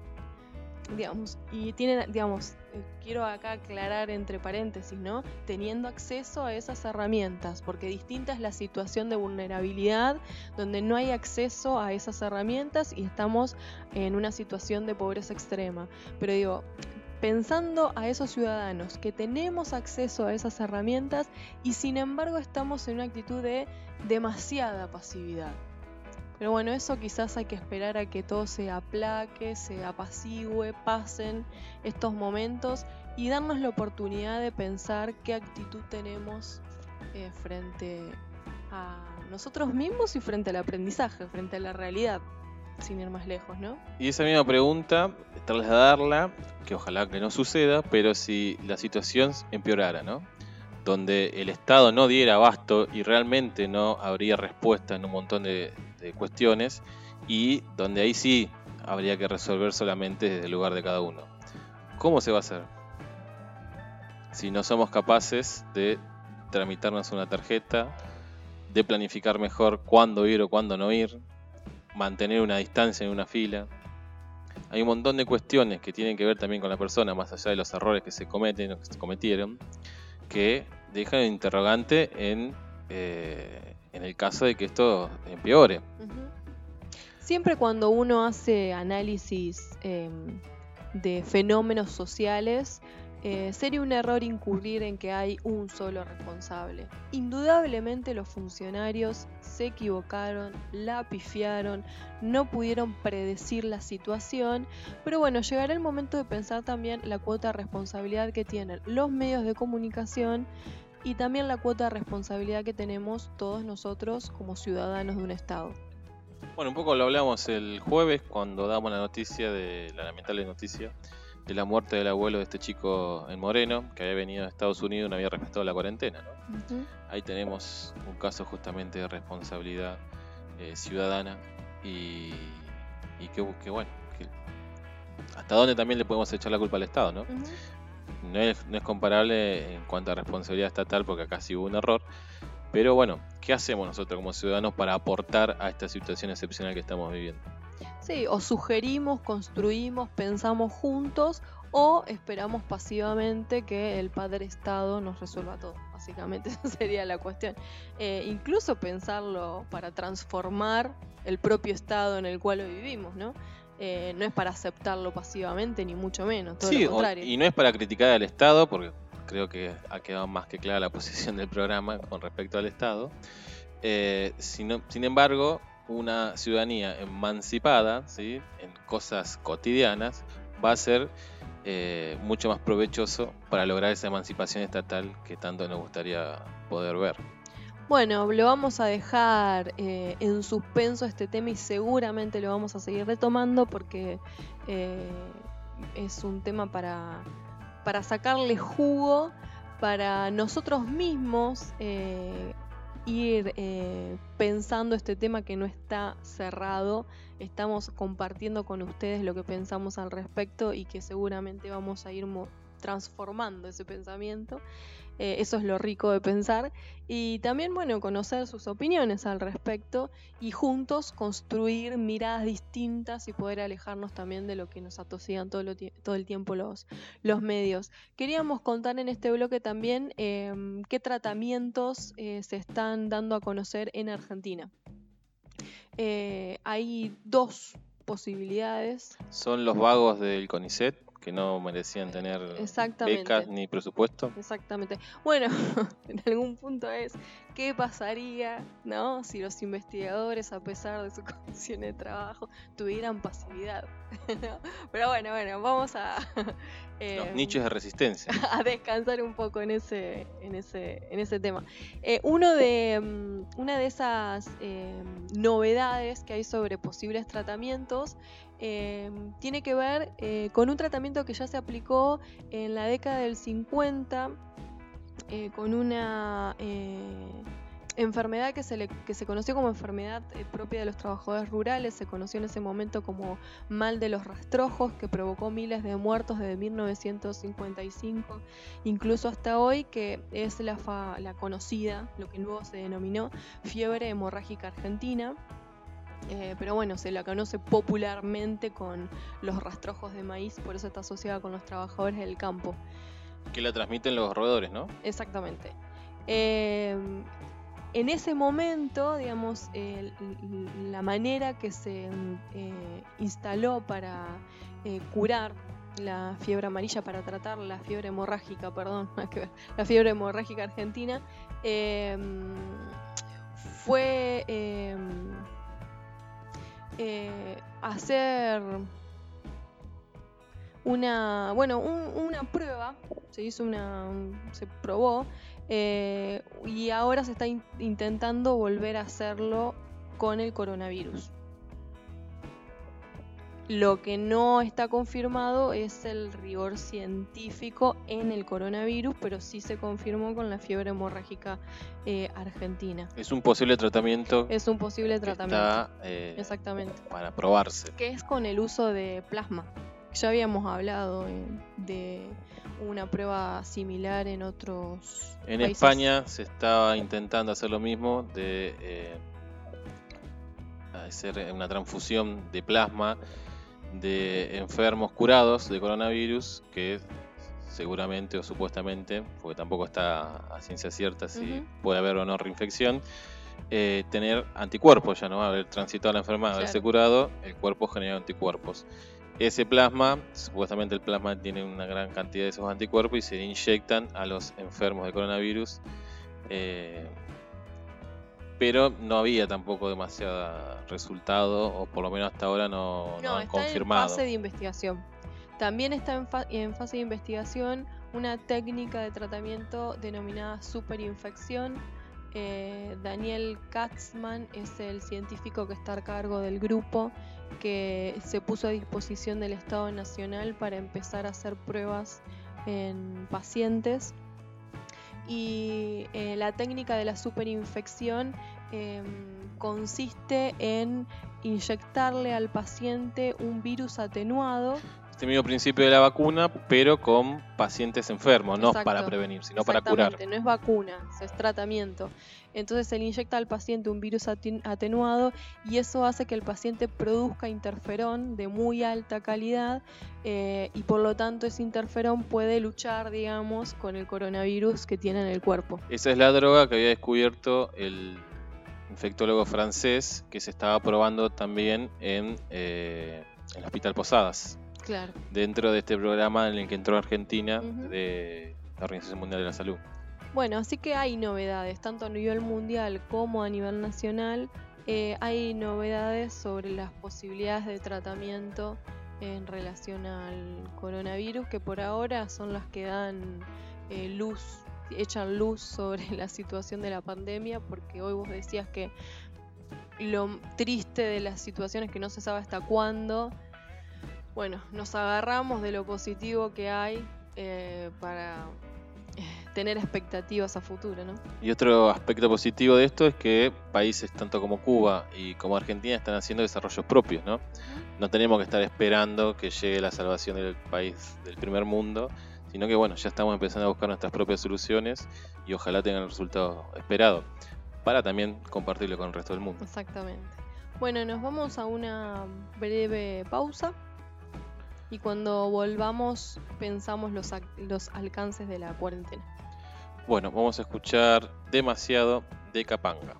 digamos, y tienen, digamos, eh, quiero acá aclarar entre paréntesis, ¿no? Teniendo acceso a esas herramientas, porque distinta es la situación de vulnerabilidad donde no hay acceso a esas herramientas y estamos en una situación de pobreza extrema. Pero digo, pensando a esos ciudadanos que tenemos acceso a esas herramientas y sin embargo estamos en una actitud de demasiada pasividad. Pero bueno, eso quizás hay que esperar a que todo se aplaque, se apacigüe, pasen estos momentos y darnos la oportunidad de pensar qué actitud tenemos eh, frente a nosotros mismos y frente al aprendizaje, frente a la realidad, sin ir más lejos, ¿no? Y esa misma pregunta, trasladarla, que ojalá que no suceda, pero si la situación empeorara, ¿no? Donde el Estado no diera abasto y realmente no habría respuesta en un montón de, cuestiones y donde ahí sí habría que resolver solamente desde el lugar de cada uno. ¿Cómo se va a hacer? Si no somos capaces de tramitarnos una tarjeta, de planificar mejor cuándo ir o cuándo no ir, mantener una distancia en una fila. Hay un montón de cuestiones que tienen que ver también con la persona, más allá de los errores que se cometen o que se cometieron, que dejan interrogante en eh, en el caso de que esto empeore. Siempre cuando uno hace análisis em, de fenómenos sociales, eh, sería un error incurrir en que hay un solo responsable. Indudablemente los funcionarios se equivocaron, la pifiaron, no pudieron predecir la situación, pero bueno, llegará el momento de pensar también la cuota de responsabilidad que tienen los medios de comunicación y también la cuota de responsabilidad que tenemos todos nosotros como ciudadanos de un Estado. Bueno, un poco lo hablamos el jueves cuando damos la noticia de la lamentable noticia de la muerte del abuelo de este chico en Moreno, que había venido a Estados Unidos y no había respetado la cuarentena. Ahí tenemos un caso justamente de responsabilidad eh, ciudadana y, y que, bueno, hasta dónde también le podemos echar la culpa al Estado, ¿no? No es, no es comparable en cuanto a responsabilidad estatal porque acá sí hubo un error. Pero bueno, ¿qué hacemos nosotros como ciudadanos para aportar a esta situación excepcional que estamos viviendo? Sí, o sugerimos, construimos, pensamos juntos o esperamos pasivamente que el Padre Estado nos resuelva todo. Básicamente esa sería la cuestión. Eh, incluso pensarlo para transformar el propio Estado en el cual vivimos, ¿no? Eh, no es para aceptarlo pasivamente, ni mucho menos, todo lo contrario. y no es para criticar al Estado, porque creo que ha quedado más que clara la posición del programa con respecto al Estado. Eh, sin embargo, una ciudadanía emancipada ¿sí? en cosas cotidianas va a ser eh, mucho más provechoso para lograr esa emancipación estatal que tanto nos gustaría poder ver. Bueno, lo vamos a dejar eh, en suspenso este tema y seguramente lo vamos a seguir retomando porque eh, es un tema para, para sacarle jugo, para nosotros mismos ir pensando este tema que no está cerrado estamos compartiendo con ustedes lo que pensamos al respecto y que seguramente vamos a ir transformando ese pensamiento. Eh, eso es lo rico de pensar. Y también, bueno, conocer sus opiniones al respecto y juntos construir miradas distintas y poder alejarnos también de lo que nos atosigan todo, todo el tiempo los, los medios. Queríamos contar en este bloque también em, qué tratamientos eh, se están dando a conocer en Argentina. Eh, hay dos posibilidades. Son los vagos del CONICET que no merecían tener becas ni presupuesto. Exactamente. Bueno, en algún punto es qué pasaría, ¿no? Si los investigadores, a pesar de su condición de trabajo, tuvieran pasividad. Pero bueno, bueno, vamos a los em, nichos de resistencia. A descansar un poco en ese, en ese, en ese tema. Eh, uno de, mm, una de esas novedades que hay sobre posibles tratamientos em, tiene que ver eh, con un tratamiento que ya se aplicó en la década del 50 eh, con una enfermedad que se, le, que se conoció como enfermedad eh, propia de los trabajadores rurales, se conoció en ese momento como mal de los rastrojos, que provocó miles de muertos desde 1955, incluso hasta hoy, que es la, la conocida, lo que luego se denominó fiebre hemorrágica argentina. Eh, pero bueno, se la conoce popularmente con los rastrojos de maíz, por eso está asociada con los trabajadores del campo. Que la transmiten los roedores, ¿no? Exactamente. Eh, en ese momento, digamos, la manera que se eh, instaló para curar la fiebre amarilla, para tratar la fiebre hemorrágica, perdón, la fiebre hemorrágica argentina, fue eh, hacer una, bueno, una prueba, se hizo una, se probó eh, y ahora se está intentando volver a hacerlo con el coronavirus. Lo que no está confirmado es el rigor científico en el coronavirus, pero sí se confirmó con la fiebre hemorrágica eh, argentina. Es un posible tratamiento. Es un posible tratamiento. Eh, Exactamente. Para probarse. Que es con el uso de plasma. Ya habíamos hablado de una prueba similar en otros. En España se estaba intentando hacer lo mismo de eh, hacer una transfusión de plasma de enfermos curados de coronavirus que seguramente o supuestamente, porque tampoco está a ciencia cierta si puede haber o no reinfección, eh, tener anticuerpos, ya no haber transitado la enfermedad, haberse curado, el cuerpo genera anticuerpos. Ese plasma, supuestamente el plasma tiene una gran cantidad de esos anticuerpos y se inyectan a los enfermos de coronavirus. Eh, pero no había tampoco demasiado resultado, o por lo menos hasta ahora no, no, han confirmado. En fase de investigación. También está en, en, fase de investigación una técnica de tratamiento denominada superinfección. Eh, Daniel Katzman es el científico que está a cargo del grupo que se puso a disposición del Estado Nacional para empezar a hacer pruebas en pacientes. Y eh, la técnica de la superinfección em, consiste en inyectarle al paciente un virus atenuado este mismo principio de la vacuna, pero con pacientes enfermos, no para prevenir, sino para curar. No es vacuna, es tratamiento. Entonces se le inyecta al paciente un virus atenuado y eso hace que el paciente produzca interferón de muy alta calidad eh, y por lo tanto ese interferón puede luchar, digamos, con el coronavirus que tiene en el cuerpo. Esa es la droga que había descubierto el infectólogo francés que se estaba probando también en eh, el Hospital Posadas. Claro. Dentro de este programa en el que entró Argentina de la Organización Mundial de la Salud. Bueno, así que hay novedades, tanto a nivel mundial como a nivel nacional. Eh, hay novedades sobre las posibilidades de tratamiento en relación al coronavirus, que por ahora son las que dan eh, luz, echan luz sobre la situación de la pandemia, porque hoy vos decías que lo triste de la situación es que no se sabe hasta cuándo. Bueno, nos agarramos de lo positivo que hay eh, para tener expectativas a futuro, ¿no? Y otro aspecto positivo de esto es que países tanto como Cuba y como Argentina están haciendo desarrollos propios, ¿no? No tenemos que estar esperando que llegue la salvación del país del primer mundo, sino que bueno, ya estamos empezando a buscar nuestras propias soluciones y ojalá tengan el resultado esperado para también compartirlo con el resto del mundo. Exactamente. Bueno, nos vamos a una breve pausa y cuando volvamos pensamos los, los alcances de la cuarentena. Bueno, vamos a escuchar demasiado de Capanga.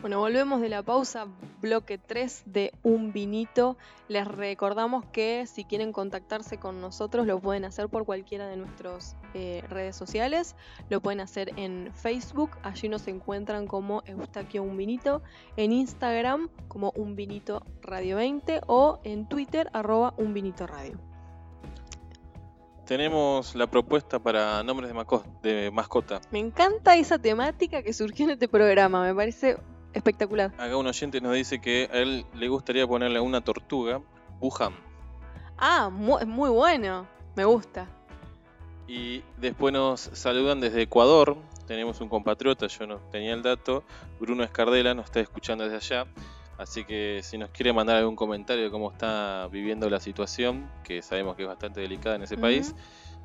Bueno, volvemos de la pausa, bloque 3 de Un Vinito. Les recordamos que si quieren contactarse con nosotros lo pueden hacer por cualquiera de nuestras eh, redes sociales. Lo pueden hacer en Facebook, allí nos encuentran como Eustaquio Un Vinito, en Instagram como Un Vinito Radio 20 o en Twitter arroba Un Vinito Radio. Tenemos la propuesta para nombres de mascota. Me encanta esa temática que surgió en este programa, me parece espectacular. Acá un oyente nos dice que a él le gustaría ponerle una tortuga Wuhan. Ah, muy, muy bueno. Me gusta. Y después nos saludan desde Ecuador. Tenemos un compatriota, yo no tenía el dato. Bruno Escardela nos está escuchando desde allá. Así que si nos quiere mandar algún comentario de cómo está viviendo la situación, que sabemos que es bastante delicada en ese país,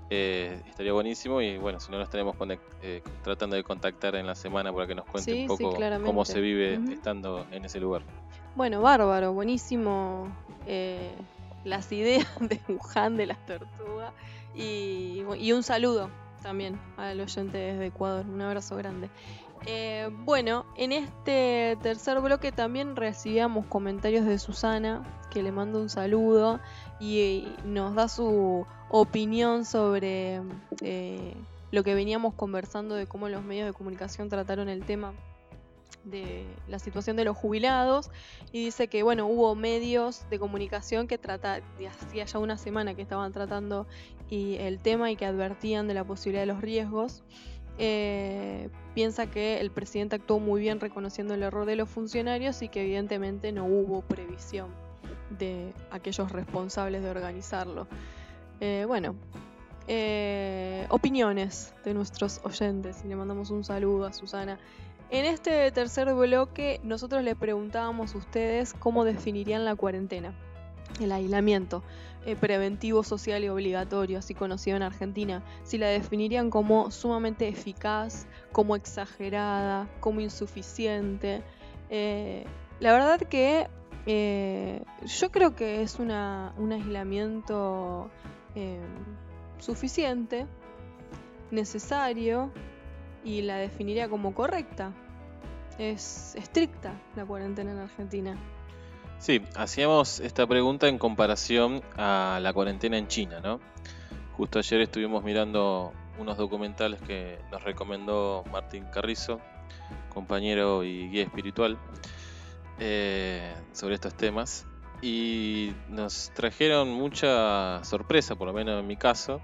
eh, estaría buenísimo y bueno, si no nos tenemos eh, tratando de contactar en la semana para que nos cuente un poco cómo se vive estando en ese lugar. Bueno, bárbaro, buenísimo eh, las ideas de Wuhan, de las tortugas y, y, un saludo también al oyente desde Ecuador, un abrazo grande. bueno, en este tercer bloque también recibíamos comentarios de Susana, que le mando un saludo y nos da su opinión sobre eh, lo que veníamos conversando de cómo los medios de comunicación trataron el tema de la situación de los jubilados y dice que bueno hubo medios de comunicación que trata hacía ya una semana que estaban tratando el tema y que advertían de la posibilidad de los riesgos eh, piensa que el presidente actuó muy bien reconociendo el error de los funcionarios y que evidentemente no hubo previsión de aquellos responsables de organizarlo. Eh, bueno, eh, opiniones de nuestros oyentes y le mandamos un saludo a Susana. En este tercer bloque nosotros le preguntábamos a ustedes cómo definirían la cuarentena, el aislamiento eh, preventivo, social y obligatorio, así conocido en Argentina, si la definirían como sumamente eficaz, como exagerada, como insuficiente. la verdad que yo creo que es un aislamiento Em, suficiente, necesario y la definiría como correcta. Es estricta la cuarentena en Argentina. Sí, hacíamos esta pregunta en comparación a la cuarentena en China, ¿no? Justo ayer estuvimos mirando unos documentales que nos recomendó Martín Carrizo, compañero y guía espiritual, eh, sobre estos temas y nos trajeron mucha sorpresa, por lo menos en mi caso,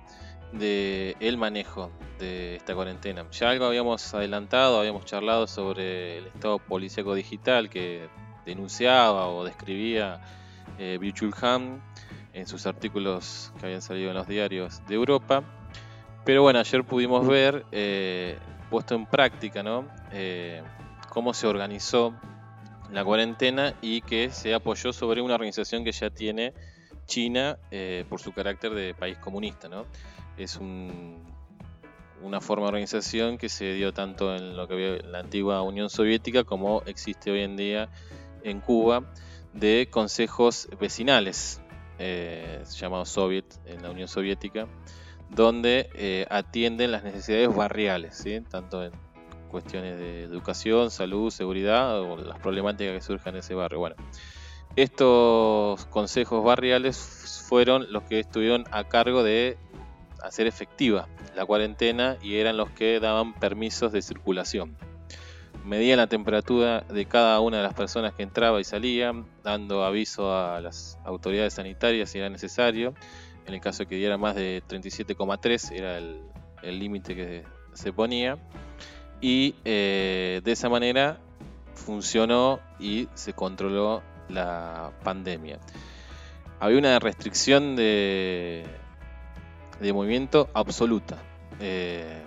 de el manejo de esta cuarentena. Ya algo habíamos adelantado, habíamos charlado sobre el estado policíaco digital que denunciaba o describía eh, Han en sus artículos que habían salido en los diarios de Europa. Pero bueno, ayer pudimos ver, eh, puesto en práctica, ¿no? Eh, cómo se organizó la cuarentena y que se apoyó sobre una organización que ya tiene China eh, por su carácter de país comunista. ¿no? Es una forma de organización que se dio tanto en lo que había la antigua Unión Soviética como existe hoy en día en Cuba de consejos vecinales eh, llamados Soviet en la Unión Soviética donde eh, atienden las necesidades barriales, ¿sí? tanto en cuestiones de educación, salud, seguridad o las problemáticas que surjan en ese barrio. Bueno, Estos consejos barriales fueron los que estuvieron a cargo de hacer efectiva la cuarentena y eran los que daban permisos de circulación. Medían la temperatura de cada una de las personas que entraba y salía, dando aviso a las autoridades sanitarias si era necesario. En el caso de que diera más de 37,3 era el límite que se ponía. Y eh, de esa manera funcionó y se controló la pandemia. Había una restricción de, de movimiento absoluta. Eh,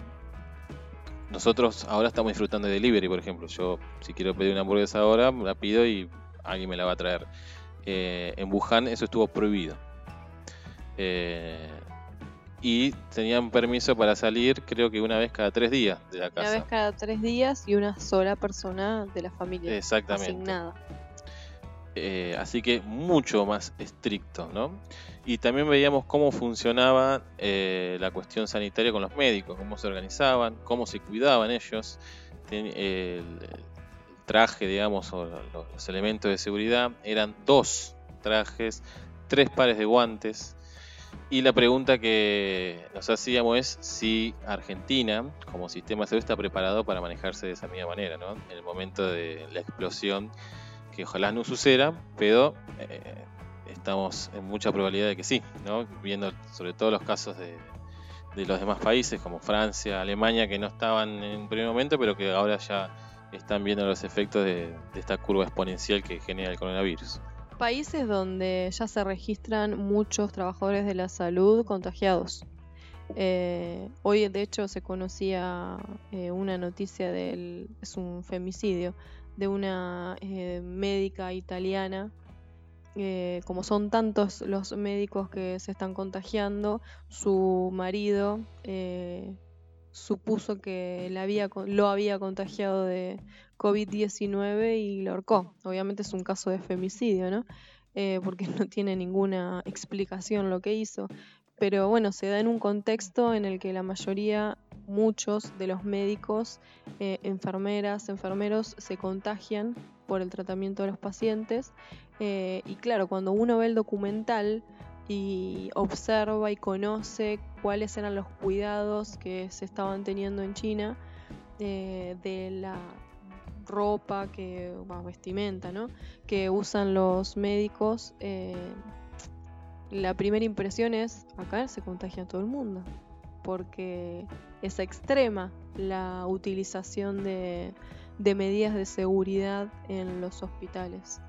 nosotros ahora estamos disfrutando de delivery, por ejemplo. Yo, si quiero pedir una hamburguesa ahora, la pido y alguien me la va a traer. Eh, en Wuhan eso estuvo prohibido. Y tenían permiso para salir, creo que una vez cada tres días de la casa. Una vez cada tres días y una sola persona de la familia Exactamente. asignada. Eh, así que mucho más estricto, ¿no? Y también veíamos cómo funcionaba eh, la cuestión sanitaria con los médicos, cómo se organizaban, cómo se cuidaban ellos, el, traje, digamos, o los elementos de seguridad, eran dos trajes, tres pares de guantes, y la pregunta que nos hacíamos es si Argentina, como sistema de está preparado para manejarse de esa misma manera, ¿no? En el momento de la explosión que ojalá no suceda, pero eh, estamos en mucha probabilidad de que sí, ¿no? viendo sobre todo los casos de, los demás países como Francia, Alemania, que no estaban en un primer momento, pero que ahora ya están viendo los efectos de, esta curva exponencial que genera el coronavirus. Países donde ya se registran muchos trabajadores de la salud contagiados. Eh, hoy de hecho se conocía eh, una noticia del, es un femicidio, de una eh, médica italiana. Como son tantos los médicos que se están contagiando, su marido supuso que había, lo había contagiado de COVID-19 y lo ahorcó. Obviamente es un caso de femicidio, ¿no? porque no tiene ninguna explicación lo que hizo. Pero bueno, se da en un contexto en el que la mayoría muchos de los médicos, eh, enfermeras, enfermeros se contagian por el tratamiento de los pacientes. Eh, y claro, cuando uno ve el documental y observa y conoce cuáles eran los cuidados que se estaban teniendo en China eh, de la ropa que vestimenta ¿no? que usan los médicos la primera impresión es acá se contagia todo el mundo porque es extrema la utilización de, medidas de seguridad en los hospitales.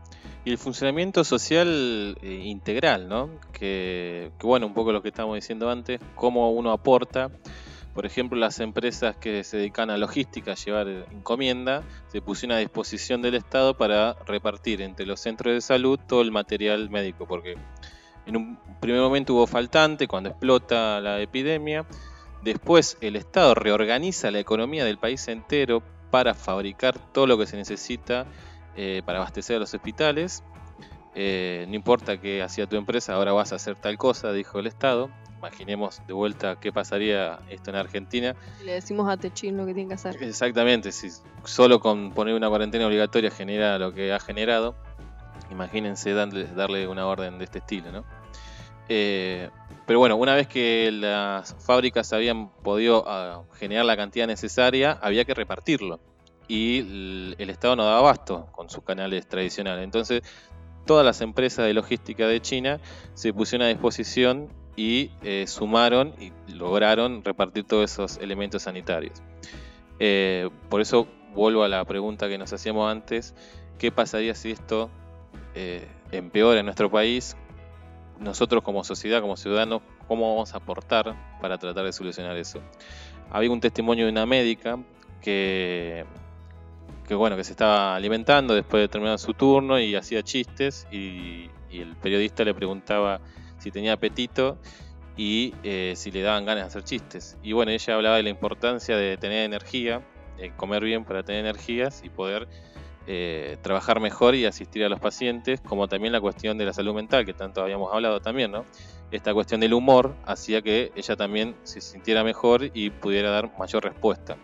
Y el funcionamiento social eh, integral, ¿no? Que, bueno, un poco lo que estábamos diciendo antes, cómo uno aporta. Por ejemplo, las empresas que se dedican a logística, a llevar encomienda, se pusieron a disposición del Estado para repartir entre los centros de salud todo el material médico, porque en un primer momento hubo faltante cuando explota la epidemia. Después el Estado reorganiza la economía del país entero para fabricar todo lo que se necesita eh, para abastecer a los hospitales. Eh, no importa qué hacía tu empresa, ahora vas a hacer tal cosa, dijo el Estado. Imaginemos de vuelta qué pasaría esto en Argentina. Le decimos a Techín lo que tiene que hacer. Exactamente, si solo con poner una cuarentena obligatoria genera lo que ha generado, Imagínense darle, una orden de este estilo, ¿no? Eh, pero bueno, una vez que las fábricas habían podido ah, generar la cantidad necesaria, había que repartirlo. Y el, Estado no daba abasto con sus canales tradicionales. Entonces, todas las empresas de logística de China se pusieron a disposición y eh, sumaron y lograron repartir todos esos elementos sanitarios. Eh, por eso vuelvo a la pregunta que nos hacíamos antes, ¿qué pasaría si esto eh, empeora en nuestro país, nosotros como sociedad, como ciudadanos, ¿cómo vamos a aportar para tratar de solucionar eso? Había un testimonio de una médica que, que, bueno, que se estaba alimentando después de terminar su turno y hacía chistes y, el periodista le preguntaba si tenía apetito y eh, si le daban ganas de hacer chistes. Y bueno, ella hablaba de la importancia de tener energía, de comer bien para tener energías y poder eh, trabajar mejor y asistir a los pacientes, como también la cuestión de la salud mental, que tanto habíamos hablado también, ¿no? Esta cuestión del humor hacía que ella también se sintiera mejor y pudiera dar mayor respuesta.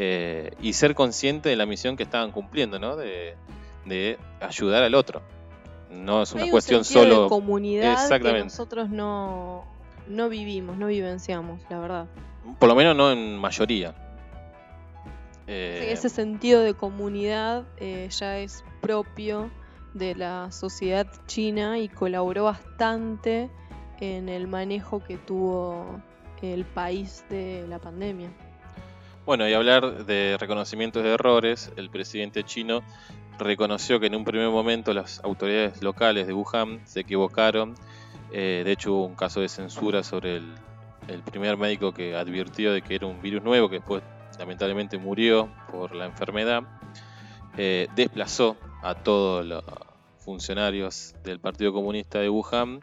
Eh, y ser consciente de la misión que estaban cumpliendo, ¿no? De, ayudar al otro. no es una Hay un cuestión sentido solo... de comunidad que Exactamente. nosotros no, no vivimos, no vivenciamos, la verdad. Por lo menos no en mayoría. Sí, Eh, Ese sentido de comunidad eh, ya es propio de la sociedad china y colaboró bastante en el manejo que tuvo el país de la pandemia. Bueno, y hablar de reconocimientos de errores, el presidente chino reconoció que en un primer momento las autoridades locales de Wuhan se equivocaron. Eh, de hecho, hubo un caso de censura sobre el, primer médico que advirtió de que era un virus nuevo, que después lamentablemente murió por la enfermedad. Eh, desplazó a todos los funcionarios del Partido Comunista de Wuhan,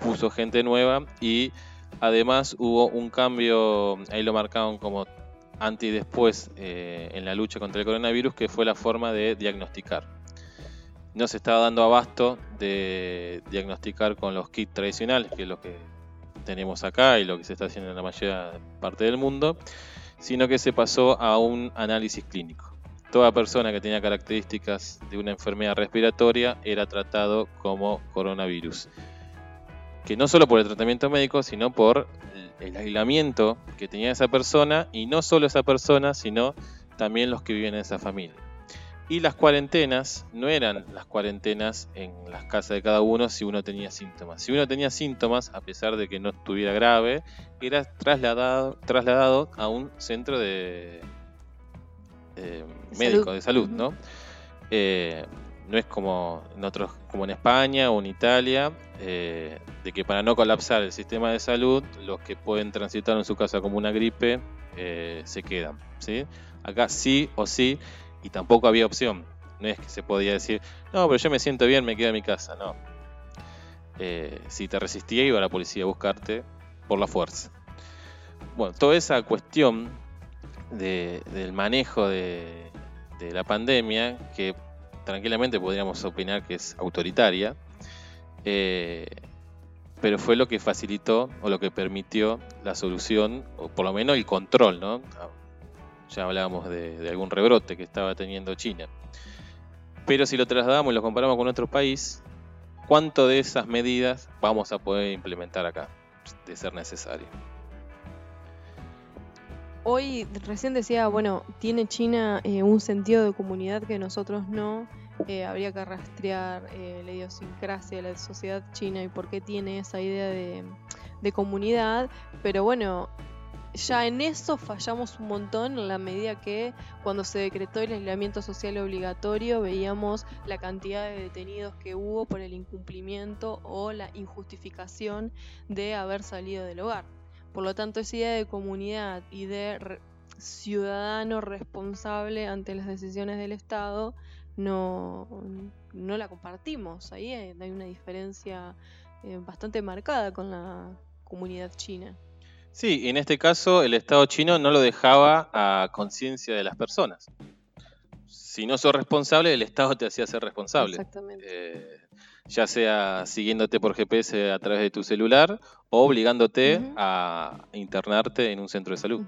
puso gente nueva y además hubo un cambio, ahí lo marcaron como antes y después eh, en la lucha contra el coronavirus, que fue la forma de diagnosticar. No se estaba dando abasto de diagnosticar con los kits tradicionales, que es lo que tenemos acá y lo que se está haciendo en la mayoría parte del mundo, sino que se pasó a un análisis clínico. Toda persona que tenía características de una enfermedad respiratoria era tratado como coronavirus. Que no solo por el tratamiento médico, sino por el aislamiento que tenía esa persona y no solo esa persona, sino también los que viven en esa familia. Y las cuarentenas no eran las cuarentenas en las casas de cada uno si uno tenía síntomas. Si uno tenía síntomas, a pesar de que no estuviera grave, era trasladado, trasladado a un centro de eh, médico Salud. de salud. ¿no? Eh, no es como en como en España o en Italia, eh, de que para no colapsar el sistema de salud, los que pueden transitar en su casa como una gripe eh, se quedan. ¿sí? Acá sí o sí, y tampoco había opción. No es que se podía decir, no, pero yo me siento bien, me quedo en mi casa. No. Eh, si te resistía, iba la policía a buscarte por la fuerza. Bueno, toda esa cuestión de- del manejo de la pandemia, que tranquilamente podríamos opinar que es autoritaria, eh, pero fue lo que facilitó o lo que permitió la solución, o por lo menos el control, ¿no? Ya hablábamos de, de algún rebrote que estaba teniendo China. Pero si lo trasladamos y lo comparamos con otro país, ¿cuánto de esas medidas vamos a poder implementar acá, de ser necesario? Hoy recién decía, bueno, tiene China eh, un sentido de comunidad que nosotros no. Eh, habría que rastrear eh, la idiosincrasia de la sociedad china y por qué tiene esa idea de, de comunidad. Pero bueno, ya en eso fallamos un montón en la medida que cuando se decretó el aislamiento social obligatorio veíamos la cantidad de detenidos que hubo por el incumplimiento o la injustificación de haber salido del hogar. Por lo tanto, esa idea de comunidad y de re- ciudadano responsable ante las decisiones del Estado no, no la compartimos. Ahí hay, hay una diferencia eh, bastante marcada con la comunidad china. Sí, y en este caso el Estado chino no lo dejaba a conciencia de las personas. Si no sos responsable, el Estado te hacía ser responsable. Exactamente. Eh, ya sea siguiéndote por GPS a través de tu celular o obligándote a internarte en un centro de salud.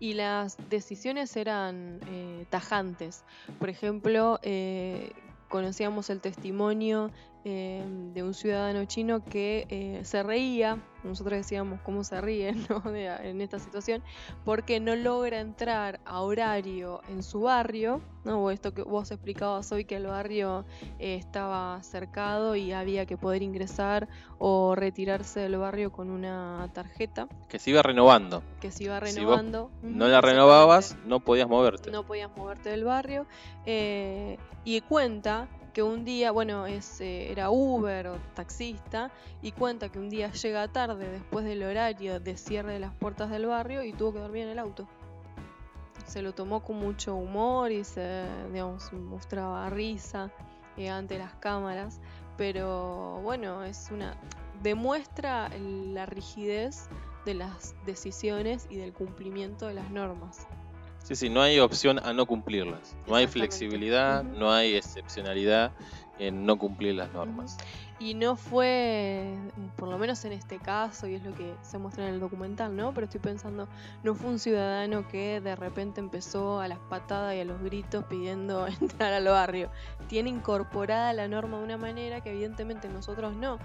Y las decisiones eran eh, tajantes. Por ejemplo, eh, conocíamos el testimonio eh, de un ciudadano chino que eh, se reía, nosotros decíamos cómo se ríe ¿no? de- en esta situación, porque no logra entrar a horario en su barrio, ¿no? o esto que vos explicabas hoy que el barrio eh, estaba cercado y había que poder ingresar o retirarse del barrio con una tarjeta Que se iba renovando. que se iba Si vos renovando. No la renovabas, no podías moverte. No podías moverte del barrio. eh, y cuenta que un día, bueno, es, eh, era Uber o taxista, y cuenta que un día llega tarde después del horario de cierre de las puertas del barrio y tuvo que dormir en el auto. Se lo tomó con mucho humor y se, digamos, mostraba risa eh, ante las cámaras, pero bueno, es una demuestra la rigidez de las decisiones y del cumplimiento de las normas. Sí, sí, no hay opción a no cumplirlas. No hay flexibilidad, no hay excepcionalidad en no cumplir las normas. Y no fue, por lo menos en este caso, y es lo que se muestra en el documental, ¿no? Pero estoy pensando, no fue un ciudadano que de repente empezó a las patadas y a los gritos pidiendo entrar al barrio. Tiene incorporada la norma de una manera que evidentemente nosotros no.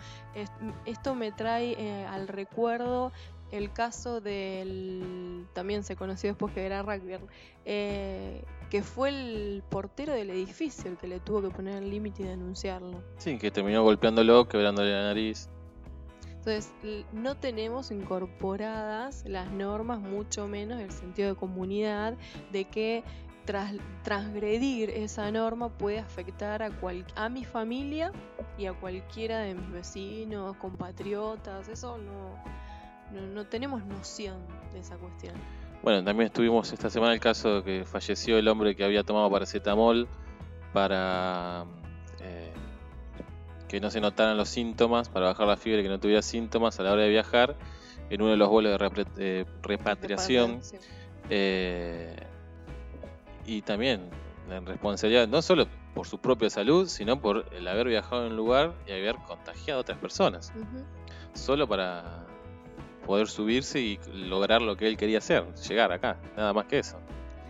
esto me trae eh, al recuerdo el caso del, también se conoció después que era rugby, eh, que fue el portero del edificio el que le tuvo que poner el límite y denunciarlo. Sí, que terminó golpeándolo, quebrándole la nariz. Entonces, no tenemos incorporadas las normas, mucho menos el sentido de comunidad, de que tras, transgredir esa norma puede afectar a, cual, a mi familia y a cualquiera de mis vecinos, compatriotas, eso no, no, no tenemos noción de esa cuestión. Bueno, también estuvimos esta semana el caso de que falleció el hombre que había tomado paracetamol para eh, que no se notaran los síntomas, para bajar la fiebre, que no tuviera síntomas a la hora de viajar en uno de los vuelos de repatriación. Eh, y también la responsabilidad, no solo por su propia salud, sino por el haber viajado en un lugar y haber contagiado a otras personas. Solo para poder subirse y lograr lo que él quería hacer, llegar acá, nada más que eso,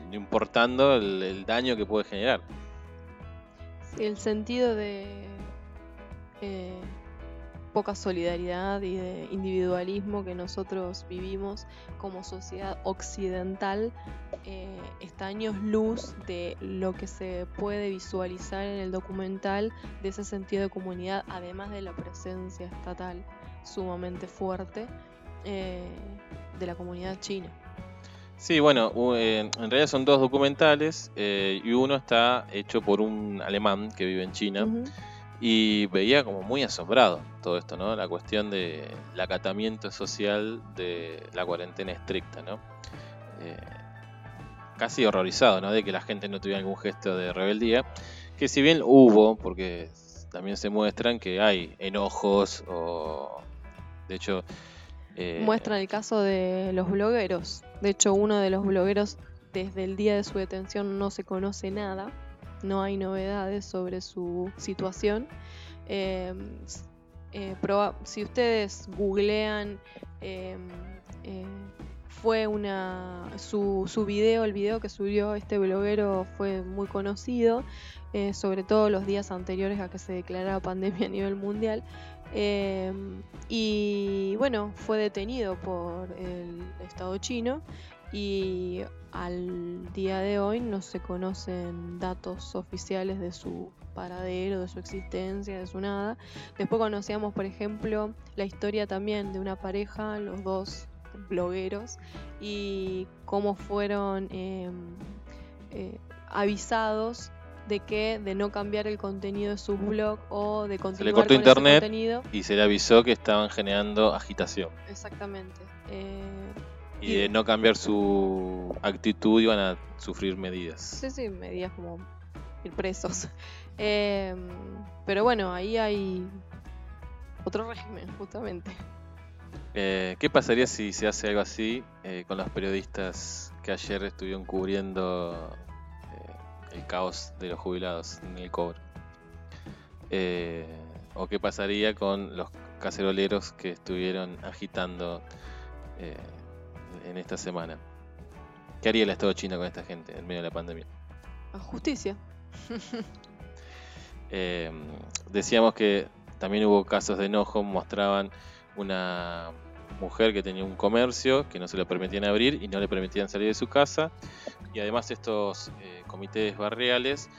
no importando el, daño que puede generar. el sentido de eh, poca solidaridad y de individualismo que nosotros vivimos como sociedad occidental eh, está años luz de lo que se puede visualizar en el documental de ese sentido de comunidad, además de la presencia estatal sumamente fuerte eh, de la comunidad china. Sí, bueno, eh, en realidad son dos documentales eh, y uno está hecho por un alemán que vive en China y veía como muy asombrado todo esto, ¿no? La cuestión del acatamiento social de la cuarentena estricta, ¿no? casi horrorizado, ¿no? De que la gente no tuviera algún gesto de rebeldía, que si bien hubo, porque también se muestran que hay enojos o, de hecho, eh, Muestran el caso de los blogueros. De hecho, uno de los blogueros, desde el día de su detención, no se conoce nada. No hay novedades sobre su situación. Em, eh, si ustedes googlean, em, eh, fue una. Su, su video, el video que subió este bloguero fue muy conocido. sobre todo los días anteriores a que se declarara pandemia a nivel mundial. Em, y bueno, fue detenido por el Estado chino y al día de hoy no se conocen datos oficiales de su paradero, de su existencia, de su nada. Después conocíamos, por ejemplo, la historia también de una pareja, los dos blogueros, y cómo fueron em, eh, avisados de que de no cambiar el contenido de su blog o de continuar se le cortó internet y se le avisó que estaban generando agitación. Exactamente. Eh, y, de no cambiar su actitud iban a sufrir medidas. Sí, sí, medidas como ir presos. Em, pero bueno, ahí hay otro régimen, justamente. Eh, ¿Qué pasaría si se hace algo así eh, con los periodistas que ayer estuvieron cubriendo el caos de los jubilados en el cobro. Eh, o qué pasaría con los caceroleros que estuvieron agitando eh, en esta semana. ¿Qué haría el Estado chino con esta gente en medio de la pandemia? Justicia. Eh, decíamos que también hubo casos de enojo, mostraban una mujer que tenía un comercio que no se le permitían abrir y no le permitían salir de su casa. Y además estos eh, comités barriales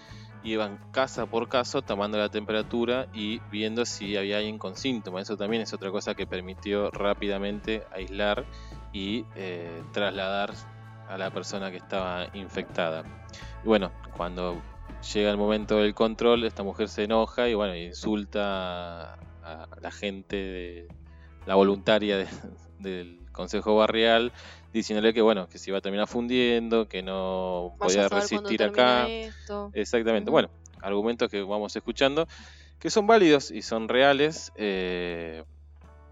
iban casa por casa tomando la temperatura y viendo si había alguien con síntomas. Eso también es otra cosa que permitió rápidamente aislar y eh, trasladar a la persona que estaba infectada. Y bueno, cuando llega el momento del control, esta mujer se enoja y bueno, insulta a la gente de, la voluntaria del Consejo Barrial diciéndole que bueno, que se iba a terminar fundiendo, que no podía resistir acá. Exactamente. Bueno, argumentos que vamos escuchando, que son válidos y son reales. Eh,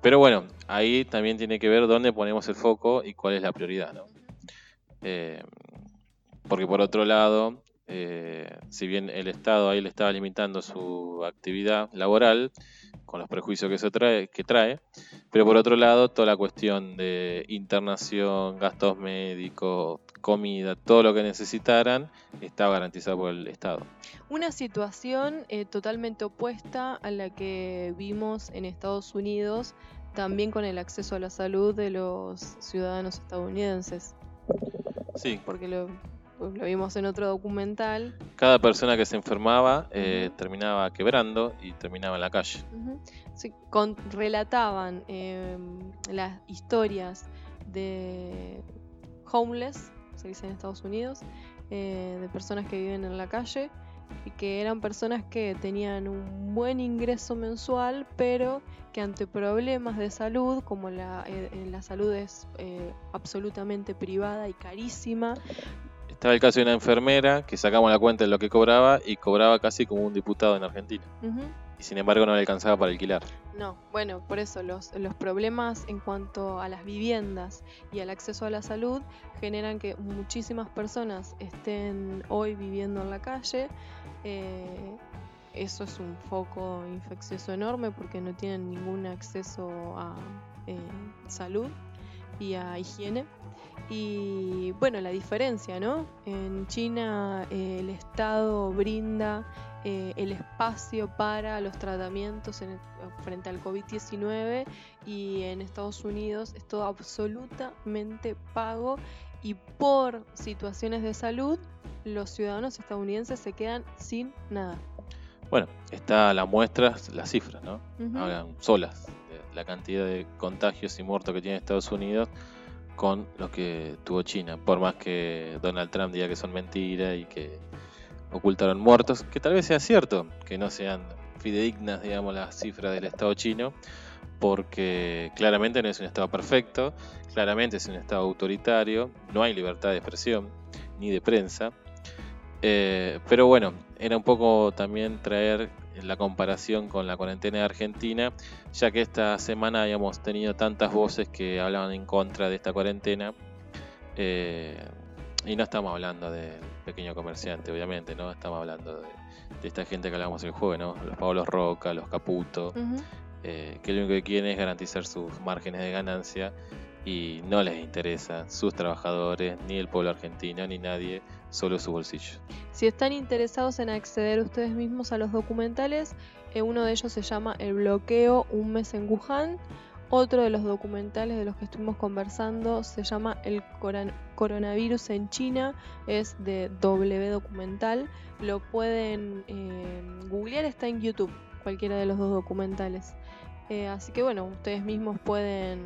pero bueno, ahí también tiene que ver dónde ponemos el foco y cuál es la prioridad, ¿no? Eh, porque por otro lado, eh, si bien el Estado ahí le estaba limitando su actividad laboral, con los prejuicios que eso trae, que trae, pero por otro lado, toda la cuestión de internación, gastos médicos, comida, todo lo que necesitaran, estaba garantizado por el Estado. Una situación eh, totalmente opuesta a la que vimos en Estados Unidos, también con el acceso a la salud de los ciudadanos estadounidenses. Sí. Porque lo, lo vimos en otro documental. Cada persona que se enfermaba eh, terminaba quebrando y terminaba en la calle. Se con, relataban em, las historias de homeless, se dice en Estados Unidos, eh, de personas que viven en la calle y que eran personas que tenían un buen ingreso mensual, pero que ante problemas de salud, como la, eh, la salud es absolutamente privada y carísima, estaba el caso de una enfermera que sacamos la cuenta de lo que cobraba y cobraba casi como un diputado en Argentina. Y sin embargo no le alcanzaba para alquilar. No, bueno, por eso los, los problemas en cuanto a las viviendas y al acceso a la salud generan que muchísimas personas estén hoy viviendo en la calle. Eh, eso es un foco infeccioso enorme porque no tienen ningún acceso a eh, salud y a higiene. Y bueno, la diferencia, ¿no? En China eh, el Estado brinda eh, el espacio para los tratamientos frente al COVID-19 y en Estados Unidos es todo absolutamente pago y por situaciones de salud los ciudadanos estadounidenses se quedan sin nada. Bueno, está la muestra, las cifras, ¿no? Hablan solas, la cantidad de contagios y muertos que tiene Estados Unidos con lo que tuvo China, por más que Donald Trump diga que son mentiras y que ocultaron muertos, que tal vez sea cierto, que no sean fidedignas, digamos, las cifras del Estado chino, porque claramente no es un Estado perfecto, claramente es un Estado autoritario, no hay libertad de expresión ni de prensa, eh, pero bueno, era un poco también traer la comparación con la cuarentena de Argentina, ya que esta semana habíamos tenido tantas voces que hablaban en contra de esta cuarentena. Eh, y no estamos hablando del pequeño comerciante, obviamente, ¿no? Estamos hablando de, esta gente que hablamos el juego, ¿no? Los Pablo Roca, los Caputo, eh, que lo único que quieren es garantizar sus márgenes de ganancia y no les interesa sus trabajadores, ni el pueblo argentino, ni nadie, solo su bolsillo. Si están interesados en acceder ustedes mismos a los documentales, eh, uno de ellos se llama El bloqueo, un mes en Wuhan. Otro de los documentales de los que estuvimos conversando se llama El coronavirus en China, es de W documental. Lo pueden eh, googlear, está en YouTube, cualquiera de los dos documentales. Eh, así que bueno, ustedes mismos pueden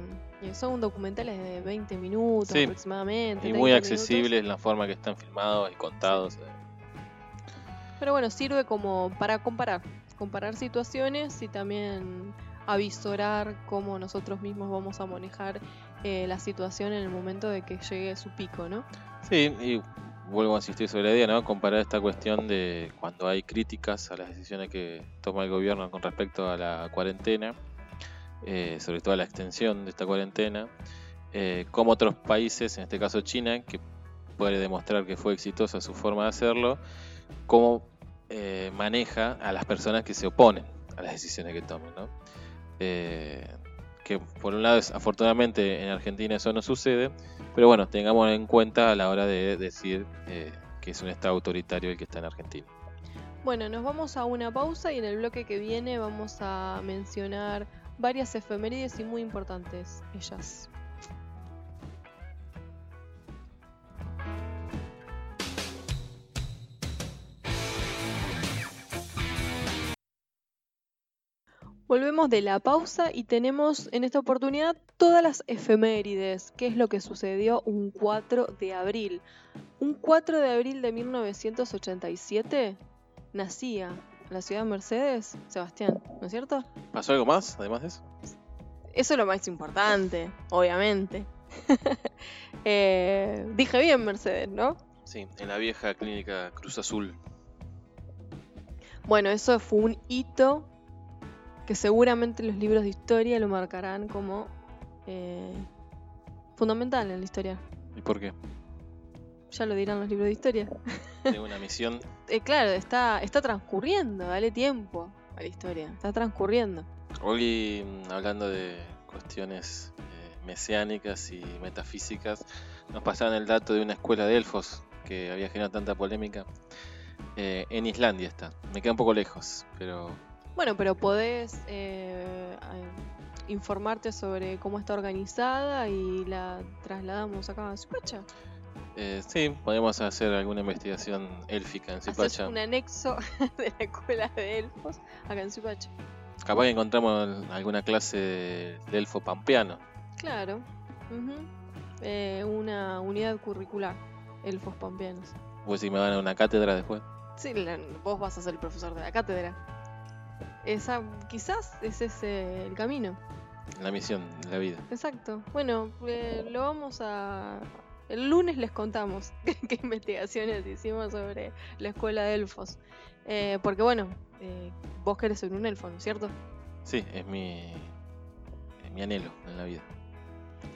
son documentales de 20 minutos aproximadamente. Y muy accesibles en la forma que están filmados y contados. Eh. Pero bueno, sirve como para comparar, comparar situaciones y también avisorar cómo nosotros mismos vamos a manejar eh, la situación en el momento de que llegue su pico, ¿no? Sí, y vuelvo a insistir sobre la idea, ¿no? Comparar esta cuestión de cuando hay críticas a las decisiones que toma el gobierno con respecto a la cuarentena eh, sobre todo la extensión de esta cuarentena, eh, como otros países, en este caso China, que puede demostrar que fue exitosa su forma de hacerlo, cómo eh, maneja a las personas que se oponen a las decisiones que tomen. que por un lado, afortunadamente en Argentina eso no sucede, pero bueno, tengamos en cuenta a la hora de decir que es un Estado autoritario el que está en Argentina. Bueno, nos vamos a una pausa y en el bloque que viene vamos a mencionar varias efemérides y muy importantes ellas. Volvemos de la pausa y tenemos en esta oportunidad todas las efemérides, qué es lo que sucedió un 4 de abril. Un 4 de abril de 1987 nacía la ciudad de Mercedes, Sebastián, ¿no es cierto? ¿Pasó algo más, además de eso? Eso es lo más importante, obviamente. Eh, dije bien Mercedes, ¿no? Sí, en la vieja clínica Cruz Azul. Bueno, eso fue un hito que seguramente los libros de historia lo marcarán como eh, fundamental en la historia. ¿Y por qué? Ya lo dirán los libros de historia. Tengo una misión. Eh, claro, está, está transcurriendo, dale tiempo a la historia, está transcurriendo. Hoy, mm, hablando de cuestiones eh, mesiánicas y metafísicas, nos pasaron el dato de una escuela de elfos que había generado tanta polémica. Eh, en Islandia está. Me queda un poco lejos, pero Bueno, pero podés eh, eh, informarte sobre cómo está organizada y la trasladamos acá a Supacha. Eh, sí, podemos hacer alguna investigación élfica en Zipacha. un anexo de la escuela de elfos acá en Supacha. Capaz que encontramos alguna clase de, elfo pampeano. Claro. Eh, una unidad curricular, elfos pampeanos. Pues si me van a una cátedra después. Sí, la- vos vas a ser el profesor de la cátedra. Esa, quizás ese es eh, el camino. La misión, la vida. Exacto. Bueno, eh, lo vamos a... El lunes les contamos qué, investigaciones hicimos sobre la escuela de elfos. Eh, porque bueno, eh, vos querés ser un elfo, ¿no es cierto? Sí, es mi, es mi anhelo en la vida.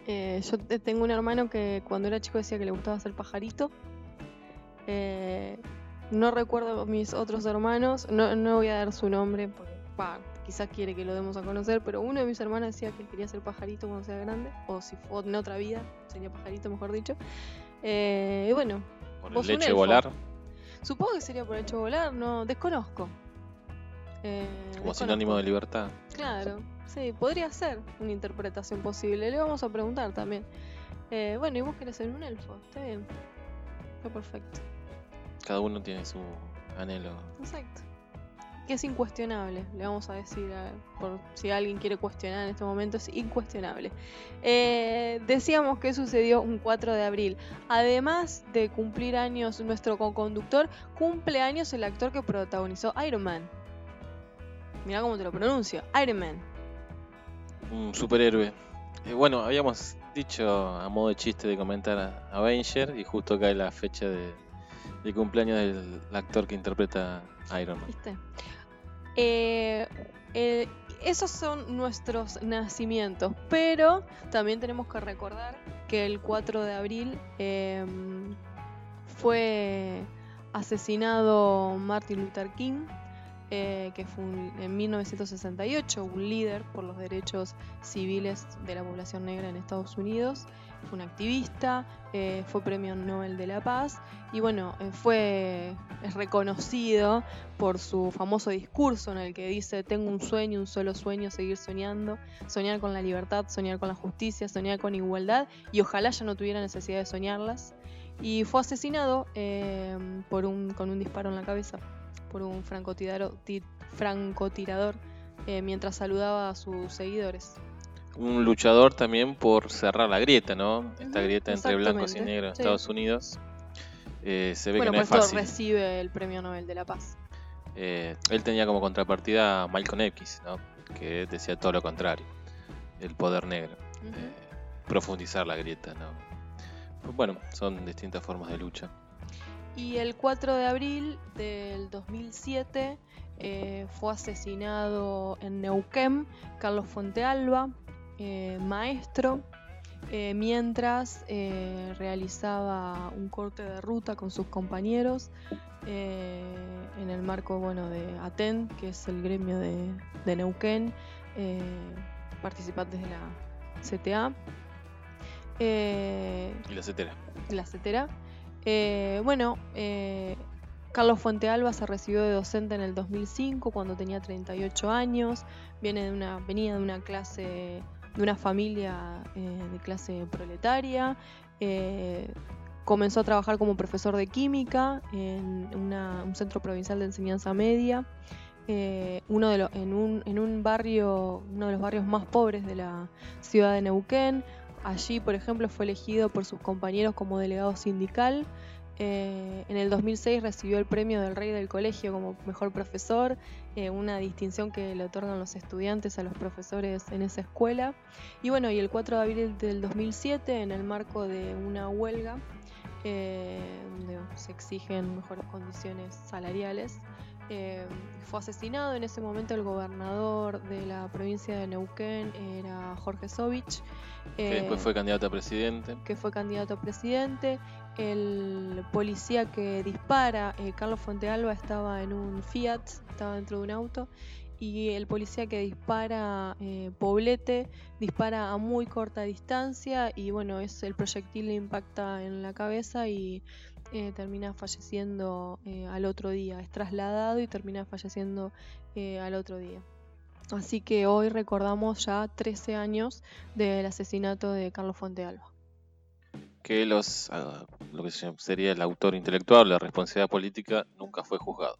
Eh, yo te- tengo un hermano que cuando era chico decía que le gustaba ser pajarito. Eh, no recuerdo mis otros hermanos, no, no voy a dar su nombre, porque quizás quiere que lo demos a conocer, pero uno de mis hermanos decía que quería ser pajarito cuando sea grande, o si fue en otra vida, sería pajarito mejor dicho. Eh, y bueno, Por el volar, supongo que sería por el hecho de volar, no, desconozco. Eh, como desconozco. sinónimo de libertad. Claro, sí, podría ser una interpretación posible. Le vamos a preguntar también. Eh, bueno, y vos querés ser un elfo, está bien. Está perfecto. Cada uno tiene su anhelo. Exacto. Que es incuestionable, le vamos a decir, por si alguien quiere cuestionar en este momento, es incuestionable. Eh, decíamos que sucedió un 4 de abril. Además de cumplir años nuestro co-conductor, cumple años el actor que protagonizó Iron Man. Mira cómo te lo pronuncio, Iron Man. Un superhéroe. Eh, bueno, habíamos dicho a modo de chiste de comentar a Avenger y justo cae la fecha de, de cumpleaños del actor que interpreta Iron Man. ¿Viste? Eh, eh, esos son nuestros nacimientos, pero también tenemos que recordar que el 4 de abril eh, fue asesinado Martin Luther King, eh, que fue en 1968 un líder por los derechos civiles de la población negra en Estados Unidos. Fue un activista, eh, fue premio Nobel de la Paz y bueno, eh, fue es reconocido por su famoso discurso en el que dice tengo un sueño, un solo sueño, seguir soñando, soñar con la libertad, soñar con la justicia, soñar con igualdad y ojalá ya no tuviera necesidad de soñarlas. Y fue asesinado eh, por un, con un disparo en la cabeza por un francotirador, ti- francotirador mientras saludaba a sus seguidores. Un luchador también por cerrar la grieta, ¿no? Esta grieta entre blancos y negros en sí. Estados Unidos. Eh, se ve Bueno, que no es eso fácil. recibe el premio Nobel de la Paz. Eh, él tenía como contrapartida a Malcolm X, ¿no? Que decía todo lo contrario. El poder negro. Eh, profundizar la grieta, ¿no? Pues bueno, son distintas formas de lucha. Y el 4 de abril del 2007 eh, fue asesinado en Neuquén Carlos Fontealba, eh, maestro, eh, mientras eh, realizaba un corte de ruta con sus compañeros en el marco bueno, de ATEN, que es el gremio de, de Neuquén, participantes de la CTA. Y la CETERA. Bueno, Carlos Fuentealba se recibió de docente en el 2005 cuando tenía 38 años. Viene de una, venía de una clase, de una familia eh, de clase proletaria. Eh, comenzó a trabajar como profesor de química en un centro provincial de enseñanza media. eh, uno de en, un, en un barrio, uno de los barrios más pobres de la ciudad de Neuquén. Allí, por ejemplo, fue elegido por sus compañeros como delegado sindical. En el 2006 recibió el premio del Rey del Colegio como mejor profesor, eh, una distinción que le otorgan los estudiantes a los profesores en esa escuela. Y bueno, y el 4 de abril del 2007, en el marco de una huelga, eh, donde se exigen mejores condiciones salariales, eh, fue asesinado. En ese momento el gobernador de la provincia de Neuquén era Jorge Sovich. Que después fue candidato a presidente. que fue candidato a presidente el policía que dispara, eh, Carlos Fontealba, estaba en un Fiat, estaba dentro de un auto, y el policía que dispara, eh, Poblete, dispara a muy corta distancia y bueno, es el proyectil le impacta en la cabeza y eh, termina falleciendo al otro día, es trasladado y termina falleciendo al otro día. Así que hoy recordamos ya 13 años del asesinato de Carlos Fontealba que los, ah, lo que sería el autor intelectual, la responsabilidad política, nunca fue juzgado.